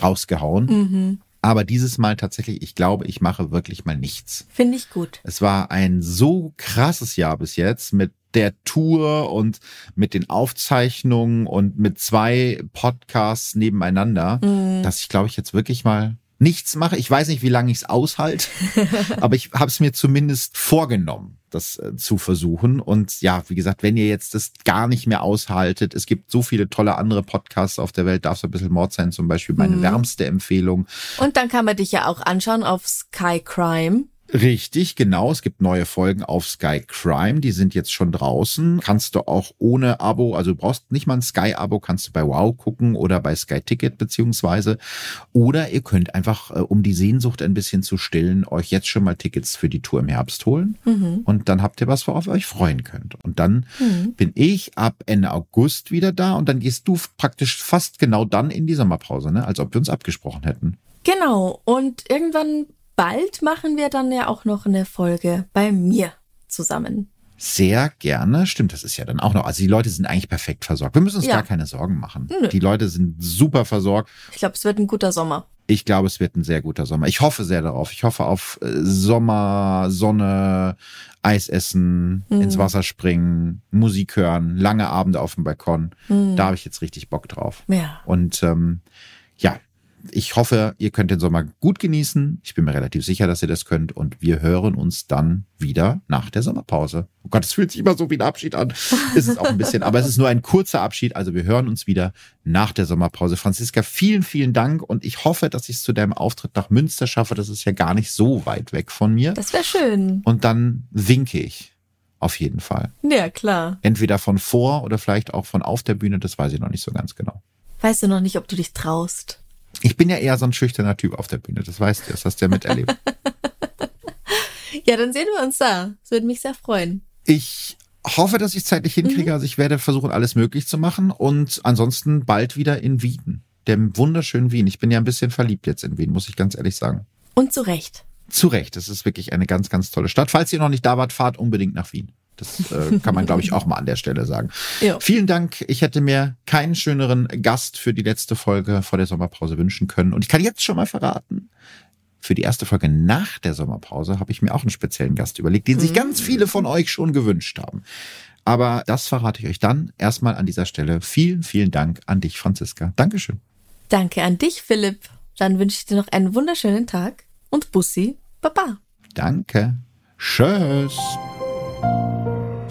B: rausgehauen. Aber dieses Mal tatsächlich, ich glaube, ich mache wirklich mal nichts.
C: Finde ich gut.
B: Es war ein so krasses Jahr bis jetzt mit der Tour und mit den Aufzeichnungen und mit zwei Podcasts nebeneinander, dass ich glaube ich jetzt wirklich mal nichts mache. Ich weiß nicht, wie lange ich es aushalte, aber ich habe es mir zumindest vorgenommen, das äh, zu versuchen. Und ja, wie gesagt, wenn ihr jetzt das gar nicht mehr aushaltet, es gibt so viele tolle andere Podcasts auf der Welt, darf es ein bisschen Mord sein, zum Beispiel meine wärmste Empfehlung.
C: Und dann kann man dich ja auch anschauen auf Sky Crime.
B: Richtig, genau. Es gibt neue Folgen auf Sky Crime, die sind jetzt schon draußen. Kannst du auch ohne Abo, also du brauchst nicht mal ein Sky-Abo, kannst du bei Wow gucken oder bei Sky Ticket beziehungsweise. Oder ihr könnt einfach, äh, um die Sehnsucht ein bisschen zu stillen, euch jetzt schon mal Tickets für die Tour im Herbst holen. Und dann habt ihr was, worauf ihr euch freuen könnt. Und dann bin ich ab Ende August wieder da und dann gehst du praktisch fast genau dann in die Sommerpause, ne? als ob wir uns abgesprochen hätten.
C: Genau. Und irgendwann bald machen wir dann ja auch noch eine Folge bei mir zusammen.
B: Sehr gerne. Stimmt, das ist ja dann auch noch. Also die Leute sind eigentlich perfekt versorgt. Wir müssen uns
C: Ja.
B: gar keine Sorgen machen.
C: Nö.
B: Die Leute sind super versorgt.
C: Ich glaube, es wird ein guter Sommer.
B: Ich glaube, es wird ein sehr guter Sommer. Ich hoffe sehr darauf. Ich hoffe auf äh, Sommer, Sonne, Eis essen,
C: Mhm.
B: ins Wasser springen, Musik hören, lange Abende auf dem Balkon.
C: Mhm.
B: Da habe ich jetzt richtig Bock drauf.
C: Ja.
B: Und ähm, ja, ich hoffe, ihr könnt den Sommer gut genießen. Ich bin mir relativ sicher, dass ihr das könnt. Und wir hören uns dann wieder nach der Sommerpause. Oh Gott, es fühlt sich immer so wie ein Abschied an. Ist es auch ein bisschen, aber es ist nur ein kurzer Abschied. Also wir hören uns wieder nach der Sommerpause. Franziska, vielen, vielen Dank. Und ich hoffe, dass ich es zu deinem Auftritt nach Münster schaffe. Das ist ja gar nicht so weit weg von mir.
C: Das wäre schön.
B: Und dann winke ich. Auf jeden Fall.
C: Ja, klar.
B: Entweder von vor oder vielleicht auch von auf der Bühne. Das weiß ich noch nicht so ganz genau.
C: Weißt du noch nicht, ob du dich traust?
B: Ich bin ja eher so ein schüchterner Typ auf der Bühne, das weißt du, das hast du ja miterlebt.
C: Ja, dann sehen wir uns da. Das würde mich sehr freuen.
B: ich hoffe, dass ich es zeitlich hinkriege, also ich werde versuchen, alles möglich zu machen und ansonsten bald wieder in Wien, dem wunderschönen Wien. Ich bin ja ein bisschen verliebt jetzt in Wien, muss ich ganz ehrlich sagen.
C: Und zu Recht.
B: Zu Recht, es ist wirklich eine ganz, ganz tolle Stadt. Falls ihr noch nicht da wart, fahrt unbedingt nach Wien. Das äh, kann man, glaube ich, auch mal an der Stelle sagen.
C: Ja.
B: Vielen Dank. Ich hätte mir keinen schöneren Gast für die letzte Folge vor der Sommerpause wünschen können. Und ich kann jetzt schon mal verraten, für die erste Folge nach der Sommerpause habe ich mir auch einen speziellen Gast überlegt, den sich ganz viele von euch schon gewünscht haben. Aber das verrate ich euch dann. Erstmal an dieser Stelle vielen, vielen Dank an dich, Franziska. Dankeschön.
C: Danke an dich, Philipp. Dann wünsche ich dir noch einen wunderschönen Tag und Bussi, Baba.
B: Danke. Tschüss.